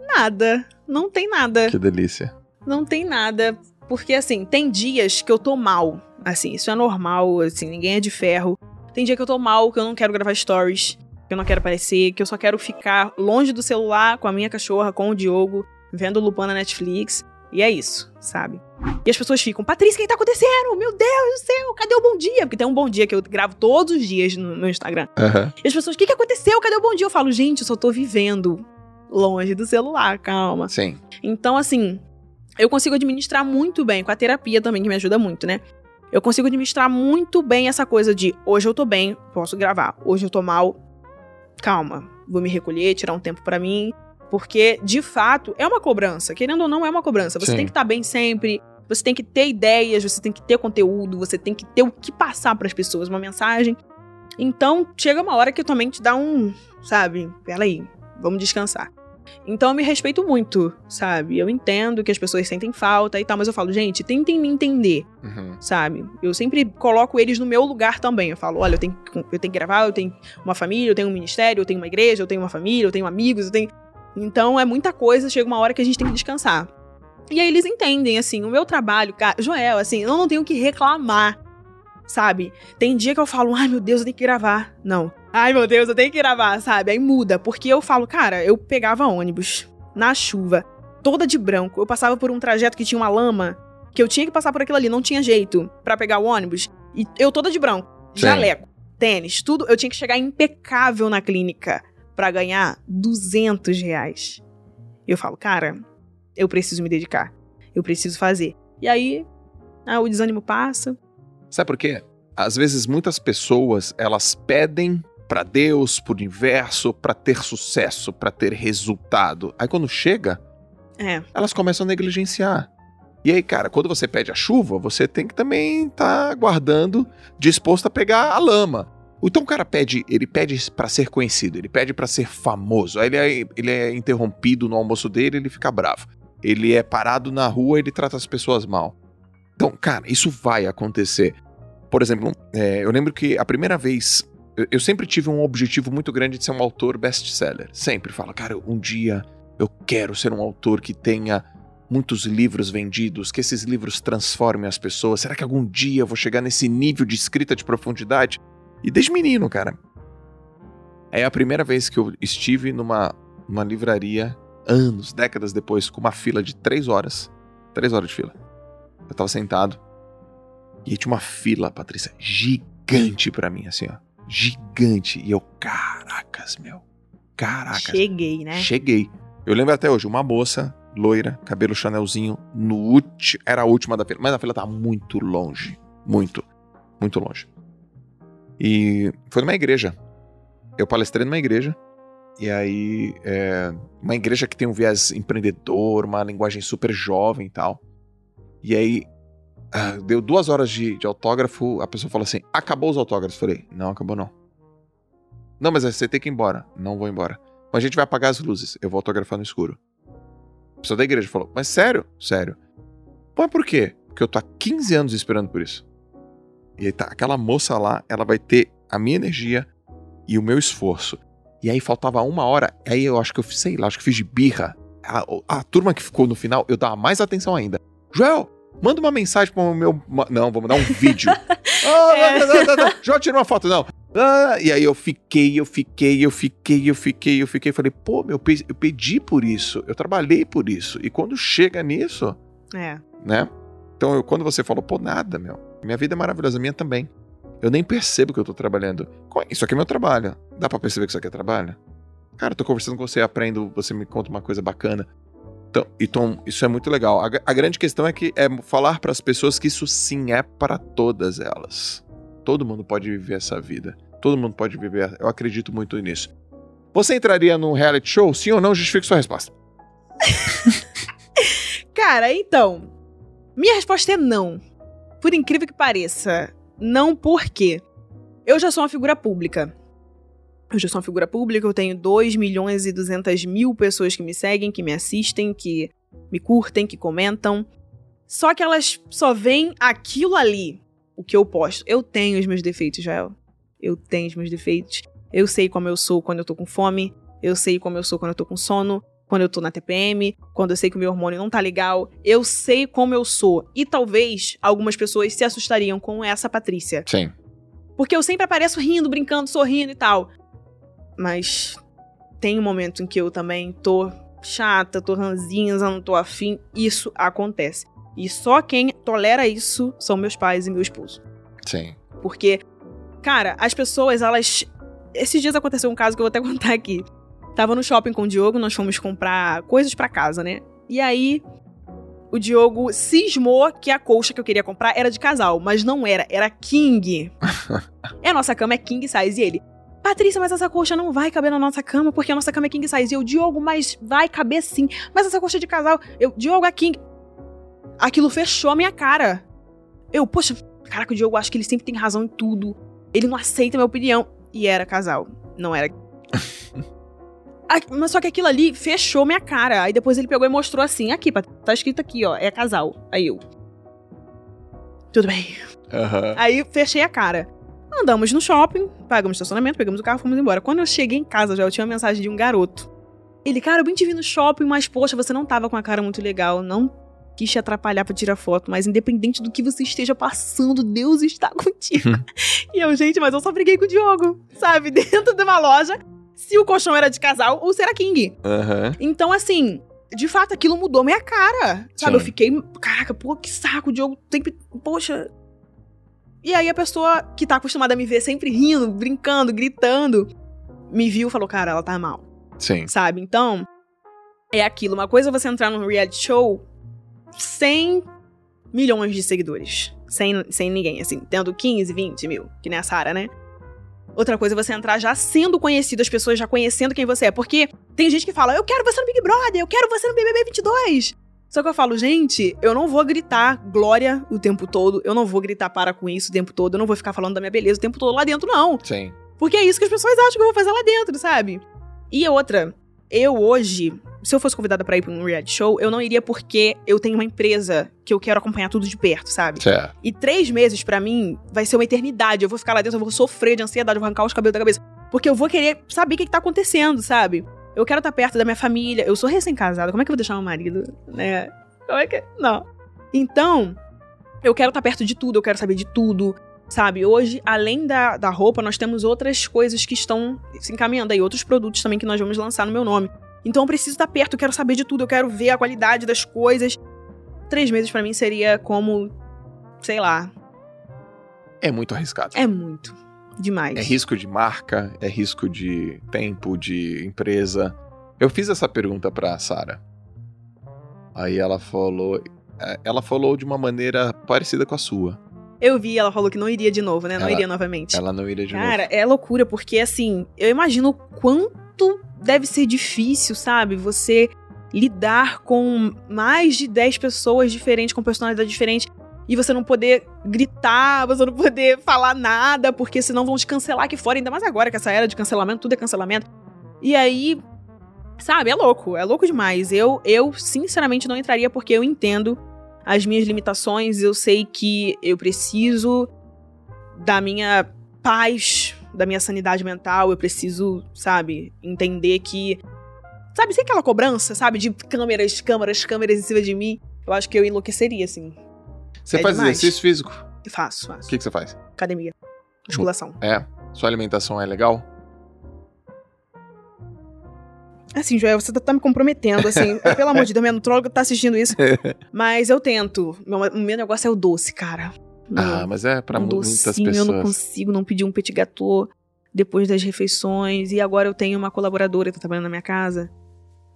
Nada. Não tem nada. Que delícia. Não tem nada. Porque, assim, tem dias que eu tô mal. Assim, isso é normal, assim, ninguém é de ferro. Tem dia que eu tô mal, que eu não quero gravar stories, que eu não quero aparecer, que eu só quero ficar longe do celular com a minha cachorra, com o Diogo, vendo Lupin na Netflix. E é isso, sabe? E as pessoas ficam, Patrícia, o que tá acontecendo? Meu Deus do céu, cadê o bom dia? Porque tem um bom dia que eu gravo todos os dias no meu Instagram. Aham. E as pessoas, o que, que aconteceu? Cadê o bom dia? Eu falo, gente, eu só tô vivendo longe do celular, calma. Sim. Então, assim, eu consigo administrar muito bem, com a terapia também, que me ajuda muito, né? Eu consigo administrar muito bem essa coisa de hoje eu tô bem, posso gravar. Hoje eu tô mal, calma, vou me recolher, tirar um tempo pra mim. Porque, de fato, é uma cobrança. Querendo ou não, é uma cobrança. Você Sim. tem que estar bem sempre, você tem que ter ideias, você tem que ter conteúdo, você tem que ter o que passar pras pessoas, uma mensagem. Então, chega uma hora que tua mente dá um, sabe? Peraí, vamos descansar. Então eu me respeito muito, sabe? Eu entendo que as pessoas sentem falta e tal, mas eu falo, gente, tentem me entender, Uhum. sabe? Eu sempre coloco eles no meu lugar também. Eu falo, olha, eu tenho, que- eu tenho que gravar, eu tenho uma família, eu tenho um ministério, eu tenho uma igreja, eu tenho uma família, eu tenho amigos, eu tenho. Então é muita coisa, chega uma hora que a gente tem que descansar. E aí eles entendem, assim, o meu trabalho, cara, Joel, assim, eu não tenho que reclamar, sabe? Tem dia que eu falo, ai meu Deus, eu tenho que gravar. Não. Ai meu Deus, eu tenho que gravar, sabe? Aí muda, porque eu falo, cara, eu pegava ônibus na chuva, toda de branco. Eu passava por um trajeto que tinha uma lama, que eu tinha que passar por aquilo ali, não tinha jeito pra pegar o ônibus. E eu toda de branco, Sim. jaleco, tênis, tudo. Eu tinha que chegar impecável na clínica pra ganhar 200 reais. E eu falo, cara, eu preciso me dedicar. Eu preciso fazer. E aí, ah, o desânimo passa. Sabe por quê? Às vezes muitas pessoas, elas pedem pra Deus, pro universo, pra ter sucesso, pra ter resultado. Aí quando chega, É, elas começam a negligenciar. E aí, cara, quando você pede a chuva, você tem que também estar aguardando, disposto a pegar a lama. Então o cara pede, ele pede pra ser conhecido, ele pede pra ser famoso. Aí ele é, ele é interrompido no almoço dele, ele fica bravo. Ele é parado na rua, ele trata as pessoas mal. Então, cara, isso vai acontecer. Por exemplo, é, eu lembro que a primeira vez. Eu, sempre tive um objetivo muito grande de ser um autor best-seller. Sempre falo, cara, um dia eu quero ser um autor que tenha muitos livros vendidos, que esses livros transformem as pessoas. Será que algum dia eu vou chegar nesse nível de escrita de profundidade? E desde menino, cara. É a primeira vez que eu estive numa, numa livraria, anos, décadas depois, com uma fila de três horas. Três horas de fila. Eu tava sentado. E tinha uma fila, Patrícia, gigante pra mim, assim, ó. Gigante. E eu, caracas, meu. Caracas. cheguei, né? Cheguei. Eu lembro até hoje, uma moça, loira, cabelo chanelzinho, no último. Era a última da fila. Mas a fila tava muito longe. Muito. Muito longe. E foi numa igreja. Eu palestrei numa igreja. E aí, é, uma igreja que tem um viés empreendedor, uma linguagem super jovem e tal. E aí, ah, deu duas horas de, de autógrafo, a pessoa falou assim: acabou os autógrafos. Eu falei: não, acabou não. Não, mas você tem que ir embora. Não vou embora. Mas a gente vai apagar as luzes. Eu vou autografar no escuro. A pessoa da igreja falou: Mas sério? Sério. Mas por quê? Porque eu tô há 15 anos esperando por isso. E aí tá, aquela moça lá, ela vai ter a minha energia e o meu esforço. E aí faltava uma hora, aí eu acho que eu sei lá, acho que fiz de birra. A, a turma que ficou no final, eu dava mais atenção ainda. Joel, manda uma mensagem pro meu. Não, vamos dar um vídeo. ah, é. não, não, não, Joel, tira uma foto, não. Ah, e aí eu fiquei, eu fiquei, eu fiquei, eu fiquei, eu fiquei. Falei, pô, meu, eu pedi por isso, eu trabalhei por isso. E quando chega nisso. É. Né? Então, eu, quando você falou, pô, nada, meu. Minha vida é maravilhosa, minha também. Eu nem percebo que eu tô trabalhando. Isso aqui é meu trabalho. Dá para perceber que isso aqui é trabalho? Cara, eu tô conversando com você, aprendo, você me conta uma coisa bacana. Então, então isso é muito legal. A, a grande questão é que é falar para as pessoas que isso sim é para todas elas. Todo mundo pode viver essa vida. Todo mundo pode viver. Eu acredito muito nisso. Você entraria num reality show? Sim ou não? Justifique sua resposta. Cara, então. Minha resposta é não. Por incrível que pareça. Não porque eu já sou uma figura pública. Eu já sou uma figura pública, eu tenho 2 milhões e 200 mil pessoas que me seguem, que me assistem, que me curtem, que comentam. Só que elas só veem aquilo ali, o que eu posto. Eu tenho os meus defeitos, Joel. Eu tenho os meus defeitos. Eu sei como eu sou quando eu tô com fome. Eu sei como eu sou quando eu tô com sono. Quando eu tô na TPM. Quando eu sei que o meu hormônio não tá legal. Eu sei como eu sou. E talvez algumas pessoas se assustariam com essa Patrícia. Sim. Porque eu sempre apareço rindo, brincando, sorrindo e tal. Mas tem um momento em que eu também tô chata, tô ranzinza, não tô afim. Isso acontece. E só quem tolera isso são meus pais e meu esposo. Sim. Porque Cara, as pessoas, elas. Esses dias aconteceu um caso que eu vou até contar aqui. Tava no shopping com o Diogo, nós fomos comprar coisas para casa, né? E aí, o Diogo cismou que a colcha que eu queria comprar era de casal, mas não era, era king. é a nossa cama é king size e ele. Patrícia, mas essa colcha não vai caber na nossa cama, porque a nossa cama é king size. E eu, Diogo, mas vai caber sim. Mas essa colcha de casal, eu, Diogo é king. Aquilo fechou a minha cara. Eu, poxa, caraca, o Diogo acho que ele sempre tem razão em tudo. Ele não aceita minha opinião. E era casal. Não era. Mas só que aquilo ali fechou minha cara. Aí depois ele pegou e mostrou assim: aqui, tá escrito aqui, ó, é casal. Aí eu. Tudo bem. Uhum. Aí fechei a cara. Andamos no shopping, pagamos estacionamento, pegamos o carro, fomos embora. Quando eu cheguei em casa, já eu tinha uma mensagem de um garoto. Ele, cara, eu bem te vi no shopping, mas poxa, você não tava com a cara muito legal. Não quis te atrapalhar para tirar foto, mas independente do que você esteja passando, Deus está contigo. Uhum. e eu, gente, mas eu só briguei com o Diogo, sabe? Dentro de uma loja, se o colchão era de casal ou se era king. Uhum. Então, assim, de fato, aquilo mudou minha cara. Sabe? Sim. Eu fiquei, caraca, pô, que saco, o Diogo sempre. Poxa. E aí a pessoa que tá acostumada a me ver sempre rindo, brincando, gritando, me viu e falou, cara, ela tá mal. Sim. Sabe? Então, é aquilo. Uma coisa é você entrar num reality show 100 milhões de seguidores. Sem, sem ninguém, assim, tendo 15, 20 mil, que nem a Sarah, né? Outra coisa é você entrar já sendo conhecido, as pessoas já conhecendo quem você é. Porque tem gente que fala, eu quero você no Big Brother, eu quero você no BBB 22. Só que eu falo, gente, eu não vou gritar glória o tempo todo, eu não vou gritar para com isso o tempo todo, eu não vou ficar falando da minha beleza o tempo todo lá dentro, não. Sim. Porque é isso que as pessoas acham que eu vou fazer lá dentro, sabe? E outra, eu hoje, se eu fosse convidada para ir pra um reality show, eu não iria porque eu tenho uma empresa que eu quero acompanhar tudo de perto, sabe? Certo. E três meses para mim vai ser uma eternidade. Eu vou ficar lá dentro, eu vou sofrer de ansiedade, eu vou arrancar os cabelos da cabeça. Porque eu vou querer saber o que, que tá acontecendo, sabe? Eu quero estar tá perto da minha família. Eu sou recém-casada. Como é que eu vou deixar meu marido, né? Como é que. Não. Então, eu quero estar tá perto de tudo, eu quero saber de tudo. Sabe, hoje, além da, da roupa, nós temos outras coisas que estão se encaminhando aí, outros produtos também que nós vamos lançar no meu nome. Então eu preciso estar perto, eu quero saber de tudo, eu quero ver a qualidade das coisas. Três meses para mim seria como, sei lá. É muito arriscado. É muito. Demais. É risco de marca, é risco de tempo, de empresa. Eu fiz essa pergunta pra Sara. Aí ela falou. É, ela falou de uma maneira parecida com a sua. Eu vi, ela falou que não iria de novo, né? Não ela, iria novamente. Ela não iria de Cara, novo. Cara, é loucura, porque assim, eu imagino quanto deve ser difícil, sabe? Você lidar com mais de 10 pessoas diferentes, com personalidade diferente, e você não poder gritar, você não poder falar nada, porque senão vão te cancelar aqui fora, ainda mais agora que essa era de cancelamento, tudo é cancelamento. E aí, sabe, é louco, é louco demais. Eu, eu sinceramente não entraria porque eu entendo as minhas limitações, eu sei que eu preciso da minha paz da minha sanidade mental, eu preciso, sabe, entender que. Sabe, sem aquela cobrança, sabe, de câmeras, câmeras, câmeras em cima de mim. Eu acho que eu enlouqueceria, assim. Você É faz demais. exercício físico? Faço, O faço. que, que você faz? Academia. Musculação. É. Sua alimentação é legal? Assim, Joel, você tá, me comprometendo, assim. Pelo amor de Deus, minha nutróloga tá assistindo isso. Mas eu tento. Meu, o meu negócio é o doce, cara. Ah, mas é pra um mu- muitas docinho, eu não pessoas. consigo não pedir um petit gâteau depois das refeições. E agora eu tenho uma colaboradora que tá trabalhando na minha casa.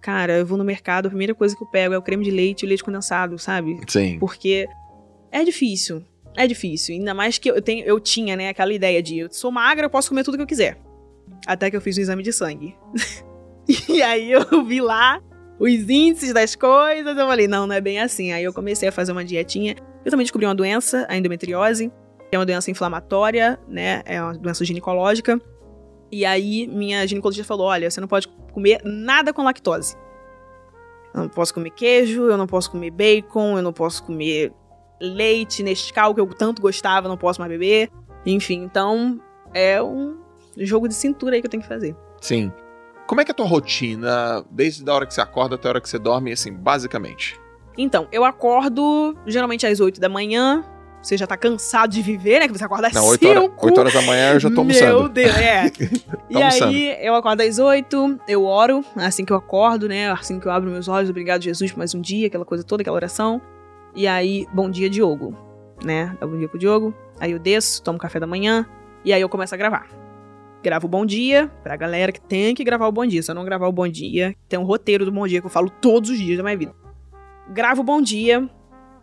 Cara, eu vou no mercado, a primeira coisa que eu pego é o creme de leite e o leite condensado, sabe? Sim. Porque é difícil. É difícil. Ainda mais que eu, tenho, eu tinha, né, aquela ideia de eu sou magra, eu posso comer tudo que eu quiser. Até que eu fiz o exame de sangue. e aí eu vi lá os índices das coisas, eu falei, não, não é bem assim. Aí eu comecei a fazer uma dietinha. Eu também descobri uma doença, a endometriose, que é uma doença inflamatória, né? É uma doença ginecológica. E aí minha ginecologista falou: olha, você não pode comer nada com lactose. Eu não posso comer queijo, eu não posso comer bacon, eu não posso comer leite, Nescau, que eu tanto gostava, não posso mais beber. Enfim, então é um jogo de cintura aí que eu tenho que fazer. Sim. Como é que é a tua rotina, desde a hora que você acorda até a hora que você dorme, assim, basicamente? Então, eu acordo geralmente às 8 da manhã. Você já tá cansado de viver, né? Que você acorda às Não, 5. 8 horas, 8 horas da manhã eu já tô Meu almoçando. Deus, é. e almoçando. aí, eu acordo às 8, eu oro, assim que eu acordo, né? Assim que eu abro meus olhos, obrigado, Jesus, por mais um dia, aquela coisa toda, aquela oração. E aí, bom dia, Diogo, né? Dá bom dia pro Diogo. Aí eu desço, tomo café da manhã, e aí eu começo a gravar. Gravo o bom dia, pra galera que tem que gravar o bom dia. Se eu não gravar o bom dia, tem um roteiro do bom dia que eu falo todos os dias da minha vida. Gravo o bom dia,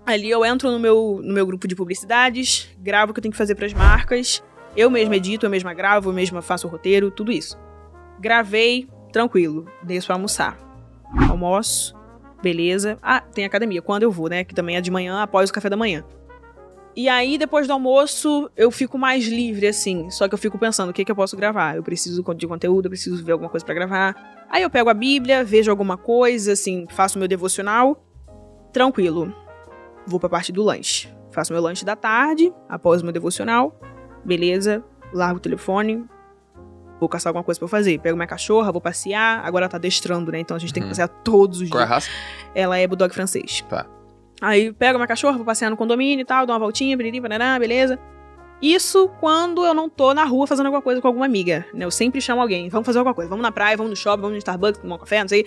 ali eu entro no meu, no meu grupo de publicidades, gravo o que eu tenho que fazer pras marcas, eu mesma edito, eu mesma gravo, eu mesma faço o roteiro, tudo isso. Gravei, tranquilo, desço pra almoçar. Almoço, beleza. Ah, tem academia, quando eu vou, né? Que também é de manhã, após o café da manhã. E aí, depois do almoço, eu fico mais livre, assim. Só que eu fico pensando, o que, que eu posso gravar? Eu preciso de conteúdo, eu preciso ver alguma coisa pra gravar. Aí eu pego a Bíblia, vejo alguma coisa, assim, faço meu devocional. Tranquilo. Vou pra parte do lanche. Faço meu lanche da tarde, após o meu devocional. Beleza, largo o telefone. Vou caçar alguma coisa pra eu fazer. Pego minha cachorra, vou passear. Agora ela tá adestrando, né? Então a gente tem que Uhum. passear todos os Qual é a dias. raça? Ela é bulldog francês. Tá. Aí pego minha cachorra, vou passear no condomínio e tal, dou uma voltinha, biriri, beleza. Isso quando eu não tô na rua fazendo alguma coisa com alguma amiga, né? Eu sempre chamo alguém, vamos fazer alguma coisa, vamos na praia, vamos no shopping, vamos no Starbucks, tomar um café, não sei.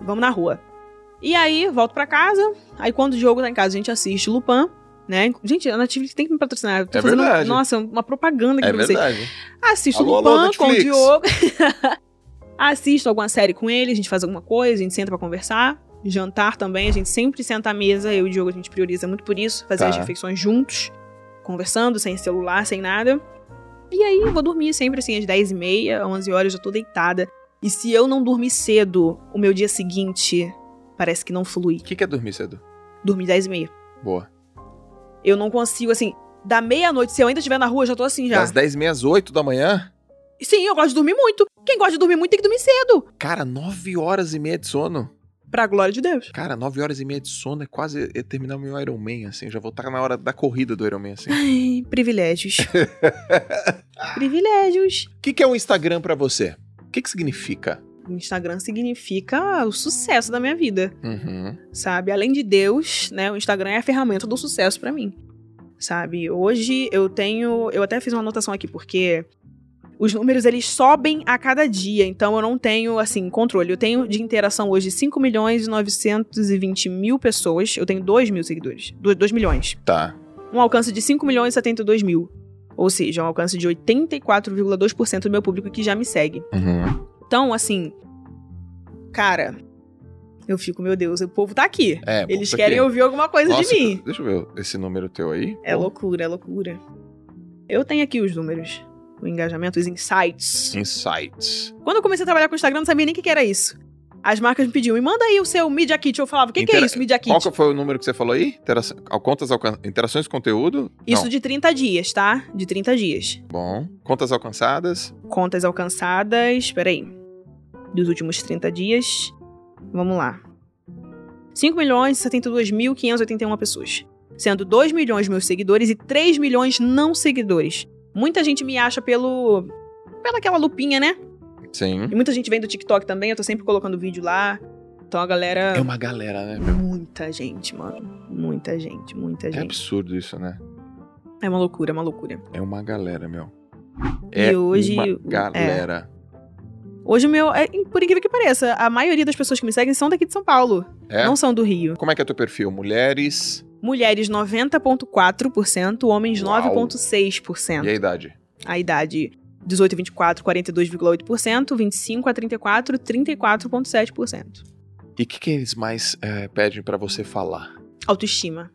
Vamos na rua. E aí, volto pra casa, aí quando o Diogo tá em casa, a gente assiste Lupin, né? Gente, a Netflix tem que me patrocinar. Eu tô É fazendo, verdade. nossa, uma propaganda aqui É pra vocês. verdade. Assisto Alô, Lupin alô, com o. Diogo. Assisto alguma série com ele, a gente faz alguma coisa, a gente senta pra conversar. Jantar também, a gente sempre senta à mesa, eu e o Diogo a gente prioriza muito por isso, fazer Tá. as refeições juntos, conversando, sem celular, sem nada. E aí eu vou dormir sempre assim, às 10 e meia, 11 horas, eu já tô deitada. E se eu não dormir cedo, o meu dia seguinte parece que não flui. O que que é dormir cedo? Dormir 10 e meia. Boa. Eu não consigo, assim, da meia-noite, se eu ainda estiver na rua, eu já tô assim já. Das 10 e meia às 8 da manhã? Sim, eu gosto de dormir muito. Quem gosta de dormir muito tem que dormir cedo. Cara, 9 horas e meia de sono. Pra glória de Deus. Cara, 9 horas e meia de sono é quase é terminar o meu Iron Man, assim. Já vou estar na hora da corrida do Iron Man, assim. Ai, privilégios. privilégios. O que, que é o Instagram pra você? O que, que significa? O Instagram significa o sucesso da minha vida, Uhum. sabe? Além de Deus, né? O Instagram é a ferramenta do sucesso pra mim. Sabe? Hoje eu tenho, eu até fiz uma anotação aqui porque os números eles sobem a cada dia, então eu não tenho assim controle. Eu tenho de interação hoje 5 milhões e 920 mil pessoas. Eu tenho 2 mil seguidores. 2 milhões. Tá. um alcance de 5 milhões e 72 mil. Ou seja, um alcance de 84,2% do meu público que já me segue. Uhum. Então, assim, cara, eu fico, meu Deus, o povo tá aqui. É, pô, Eles querem aqui- ouvir alguma coisa Nossa, de mim. Deixa eu ver esse número teu aí. É Pô, loucura, é loucura. Eu tenho aqui os números. O engajamento, os insights. Insights. Quando eu comecei a trabalhar com o Instagram, não sabia nem o que que era isso. As marcas me pediam, me manda aí o seu Media Kit. Eu falava, o que, que é Intera- isso, Media Kit? Qual foi o número que você falou aí? Intera... Contas alcan... Interações com conteúdo? Isso Não. de 30 dias, tá? De 30 dias. Bom. Contas alcançadas? Contas alcançadas. Peraí. Dos últimos 30 dias. Vamos lá. 5 milhões e 72.581 pessoas. Sendo 2 milhões meus seguidores e 3 milhões não seguidores. Muita gente me acha pelo pela aquela lupinha, né? Sim. E muita gente vem do TikTok também, eu tô sempre colocando vídeo lá. Então a galera. É uma galera, né, meu? Muita gente, mano. Muita gente, muita É gente. absurdo isso, né? É uma loucura, é uma loucura. É uma galera, meu. E É hoje- uma é. galera. Hoje o meu. é, por incrível que pareça, a maioria das pessoas que me seguem são daqui de São Paulo. É? Não são do Rio. Como é que é teu perfil? Mulheres Mulheres 90,4%, homens Uau. 9,6%. e a idade? A idade 18 a 24, 42,8%, 25 a 34, 34,7%. E o que, que eles mais é, pedem pra você falar? Autoestima.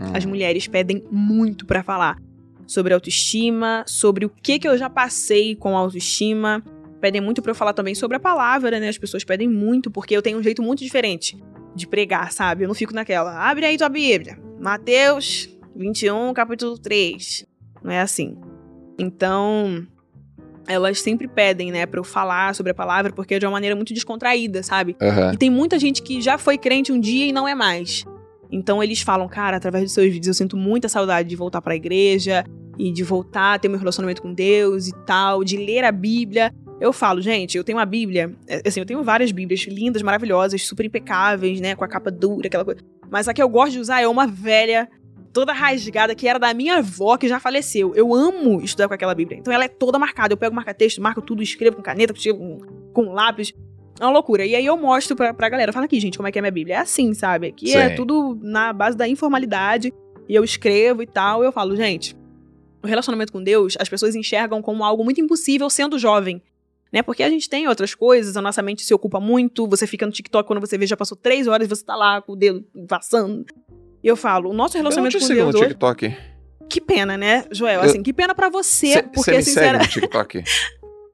Hum. As mulheres pedem muito pra falar sobre autoestima, sobre o que que eu já passei com autoestima. Pedem muito pra eu falar também sobre a palavra, né? As pessoas pedem muito porque eu tenho um jeito muito diferente de pregar, sabe? Eu não fico naquela, abre aí tua Bíblia. Mateus 21, capítulo 3. Não é assim. Então, elas sempre pedem, né, pra eu falar sobre a palavra porque é de uma maneira muito descontraída, sabe? Aham. E tem muita gente que já foi crente um dia e não é mais. Então eles falam, cara, através dos seus vídeos eu sinto muita saudade de voltar pra igreja e de voltar a ter meu relacionamento com Deus e tal, de ler a Bíblia. Eu falo, gente, eu tenho uma Bíblia, é, assim, eu tenho várias Bíblias lindas, maravilhosas, super impecáveis, né, com a capa dura, aquela coisa. Mas a que eu gosto de usar é uma velha, toda rasgada, que era da minha avó, que já faleceu. Eu amo estudar com aquela Bíblia. Então ela é toda marcada. Eu pego marca-texto, marco tudo, escrevo com caneta, com, com lápis. É uma loucura. E aí eu mostro pra, pra galera. Fala aqui, gente, como é que é minha Bíblia. É assim, sabe? Aqui é Sim. tudo na base da informalidade. E eu escrevo e tal. E eu falo, gente, o relacionamento com Deus, as pessoas enxergam como algo muito impossível sendo jovem. Né? Porque a gente tem outras coisas, a nossa mente se ocupa muito. Você fica no TikTok, quando você vê, já passou três horas e você tá lá com o dedo passando. E eu falo, o nosso Eu não relacionamento te com Deus no hoje. TikTok. Que pena, né, Joel? Eu- Assim, que pena pra você, Você porque, me sincera... segue no TikTok?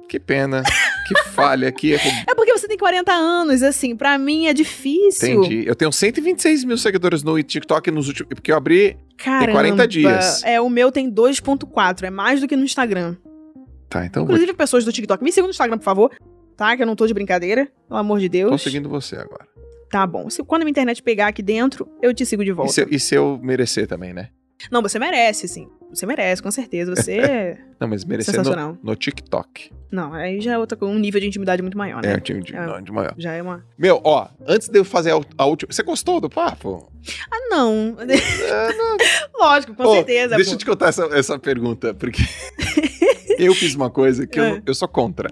que pena. Que falha. Que erro. É porque você tem 40 anos, assim, pra mim é difícil. Entendi. Eu tenho 126 mil seguidores no TikTok nos últimos. Porque eu abri. Caramba. 40 dias. É, o meu tem 2.4, é mais do que no Instagram. Tá, então eu vou. Inclusive, pessoas do TikTok, me sigam no Instagram, por favor. Tá? Que eu não tô de brincadeira. Pelo amor de Deus. Tô seguindo você agora. Tá bom. Se, quando a minha internet pegar aqui dentro, eu te sigo de E volta. se, eu- e se eu merecer também, né? Não, você merece, sim. Você merece, com certeza. Você é Não, mas merecer no, sensacional. no TikTok. Não, aí já é outra, um nível de intimidade muito maior, É, né? um time de, É. não, de maior. Já é uma. Meu, ó, antes de eu fazer a, a última. Você gostou do papo? Ah, não. É, não. Lógico, com Ô, certeza. Deixa pô. eu te contar essa, essa pergunta, porque eu fiz uma coisa que eu, É. eu sou contra.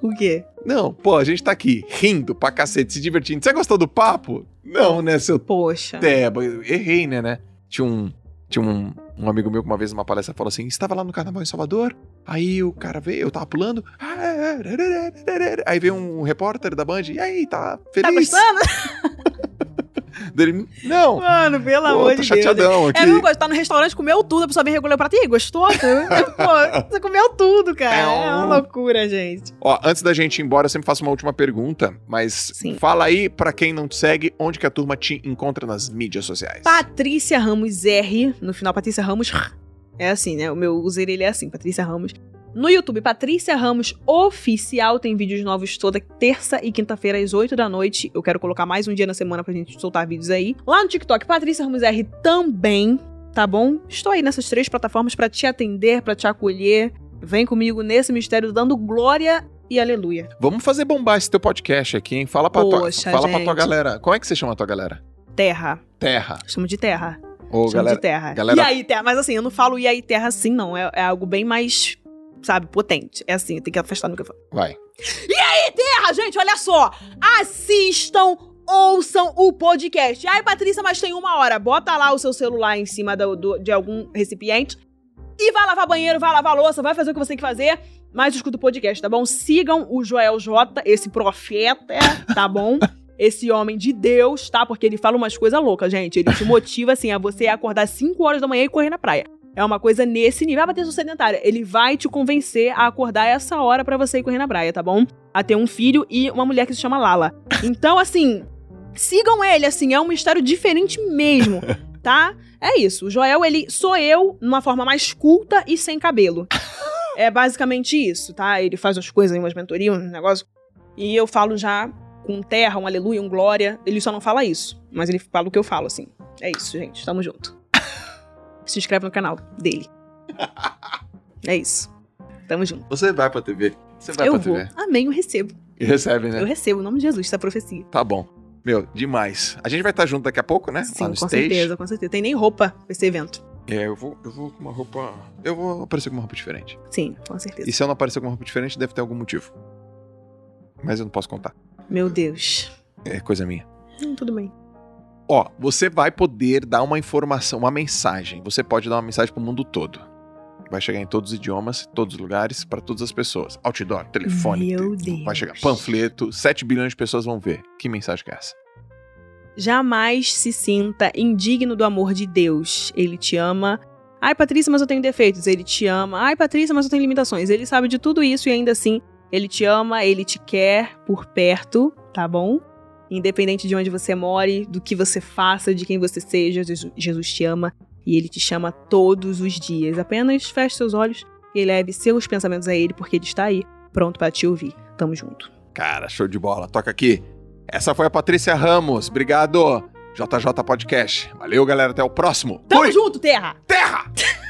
O quê? Não, pô, a gente tá aqui rindo pra cacete, se divertindo. Você gostou do papo? Não, né, seu Poxa. Eu Errei, né, né? Tinha um, tinha um, um amigo meu que uma vez numa palestra falou assim: estava lá no carnaval em Salvador, aí o cara veio, eu tava pulando, aí veio um repórter da Band, e aí, tá Tá feliz? gostando? Dele, não, Mano, pelo pô, amor tô de Deus. chateadão aqui. É mesmo coisa, tá no restaurante, comeu tudo, a pessoa vem recolher o prato. Ih, gostou? Pô, você comeu tudo, cara. É É um- uma loucura, gente. Ó, antes da gente ir embora, eu sempre faço uma última pergunta, mas Sim. fala aí, pra quem não te segue, onde que a turma te encontra nas mídias sociais? Patrícia Ramos R. No final, Patrícia Ramos. É assim, né? O meu user ele é assim, Patrícia Ramos. No YouTube, Patrícia Ramos Oficial. Tem vídeos novos toda terça e quinta-feira às 8 da noite. Eu quero colocar mais um dia na semana pra gente soltar vídeos aí. Lá no TikTok, Patrícia Ramos R também, tá bom? Estou aí nessas três plataformas pra te atender, pra te acolher. Vem comigo nesse mistério dando glória e aleluia. Vamos fazer bombar esse teu podcast aqui, hein? Fala pra, tua, Poxa, fala pra tua galera. Como é que você chama a tua galera? Terra. Terra. Chamo de terra. Ô, Chamo galera. de terra. galera- E aí, terra? Mas assim, eu não falo e aí, terra assim, não. É, é algo bem mais, sabe, potente. É assim, tem que afastar no que eu falo. Vai. Terra, gente, olha só. Assistam, ouçam o podcast. Ai, Patrícia, mas tem uma hora. Bota lá o seu celular em cima do, do- de algum recipiente e vai lavar banheiro, vai lavar louça, vai fazer o que você tem que fazer. Mas escuta o podcast, tá bom? Sigam o Joel J, esse profeta, tá bom? Esse homem de Deus, tá? Porque ele fala umas coisas loucas, gente. Ele te motiva, assim, a você acordar 5 horas da manhã e correr na praia. É uma coisa nesse nível. Ah, eu sou sedentária. Ele vai te convencer a acordar essa hora pra você ir correr na praia, tá bom? A ter um filho e uma mulher que se chama Lala. Então, assim, sigam ele, assim, é um mistério diferente mesmo, tá? É isso. O Joel, ele sou eu numa forma mais culta e sem cabelo. É basicamente isso, tá? Ele faz umas coisas umas mentorias, um negócio. E eu falo já com terra, um aleluia, um glória. Ele só não fala isso, mas ele fala o que eu falo, assim. É isso, gente. Tamo junto. Se inscreve no canal dele. É isso. Tamo junto. Você vai pra TV. Você vai eu pra vou. TV. Amém, eu recebo. E recebe, né? Eu recebo, em nome de Jesus, essa profecia. Tá bom. Meu, demais. A gente vai estar junto daqui a pouco, né? Sim, com stage. certeza, com certeza. Tem nem roupa pra esse evento. É, eu vou, eu vou com uma roupa. Eu vou aparecer com uma roupa diferente. Sim, com certeza. E se eu não aparecer com uma roupa diferente, deve ter algum motivo. Mas eu não posso contar. Meu Deus. É coisa minha. Hum, tudo bem. Ó, você vai poder dar uma informação, uma mensagem. Você pode dar uma mensagem pro mundo todo. Vai chegar em todos os idiomas, todos os lugares, pra todas as pessoas. Outdoor, telefone. Meu te- Deus. Vai chegar panfleto, 7 bilhões de pessoas vão ver. Que mensagem que é essa? Jamais se sinta indigno do amor de Deus. Ele te ama. Ai, Patrícia, mas eu tenho defeitos. Ele te ama. Ai, Patrícia, mas eu tenho limitações. Ele sabe de tudo isso e ainda assim, ele te ama, ele te quer por perto, tá bom? Independente de onde você more, do que você faça, de quem você seja, Jesus- te ama e ele te chama todos os dias. Apenas feche seus olhos e leve seus pensamentos a ele, porque ele está aí, pronto para te ouvir. Tamo junto. Cara, show de bola. Toca aqui. Essa foi a Patrícia Ramos. Obrigado. JJ Podcast. Valeu, galera. Até o próximo. Tamo Fui. junto, Terra! Terra!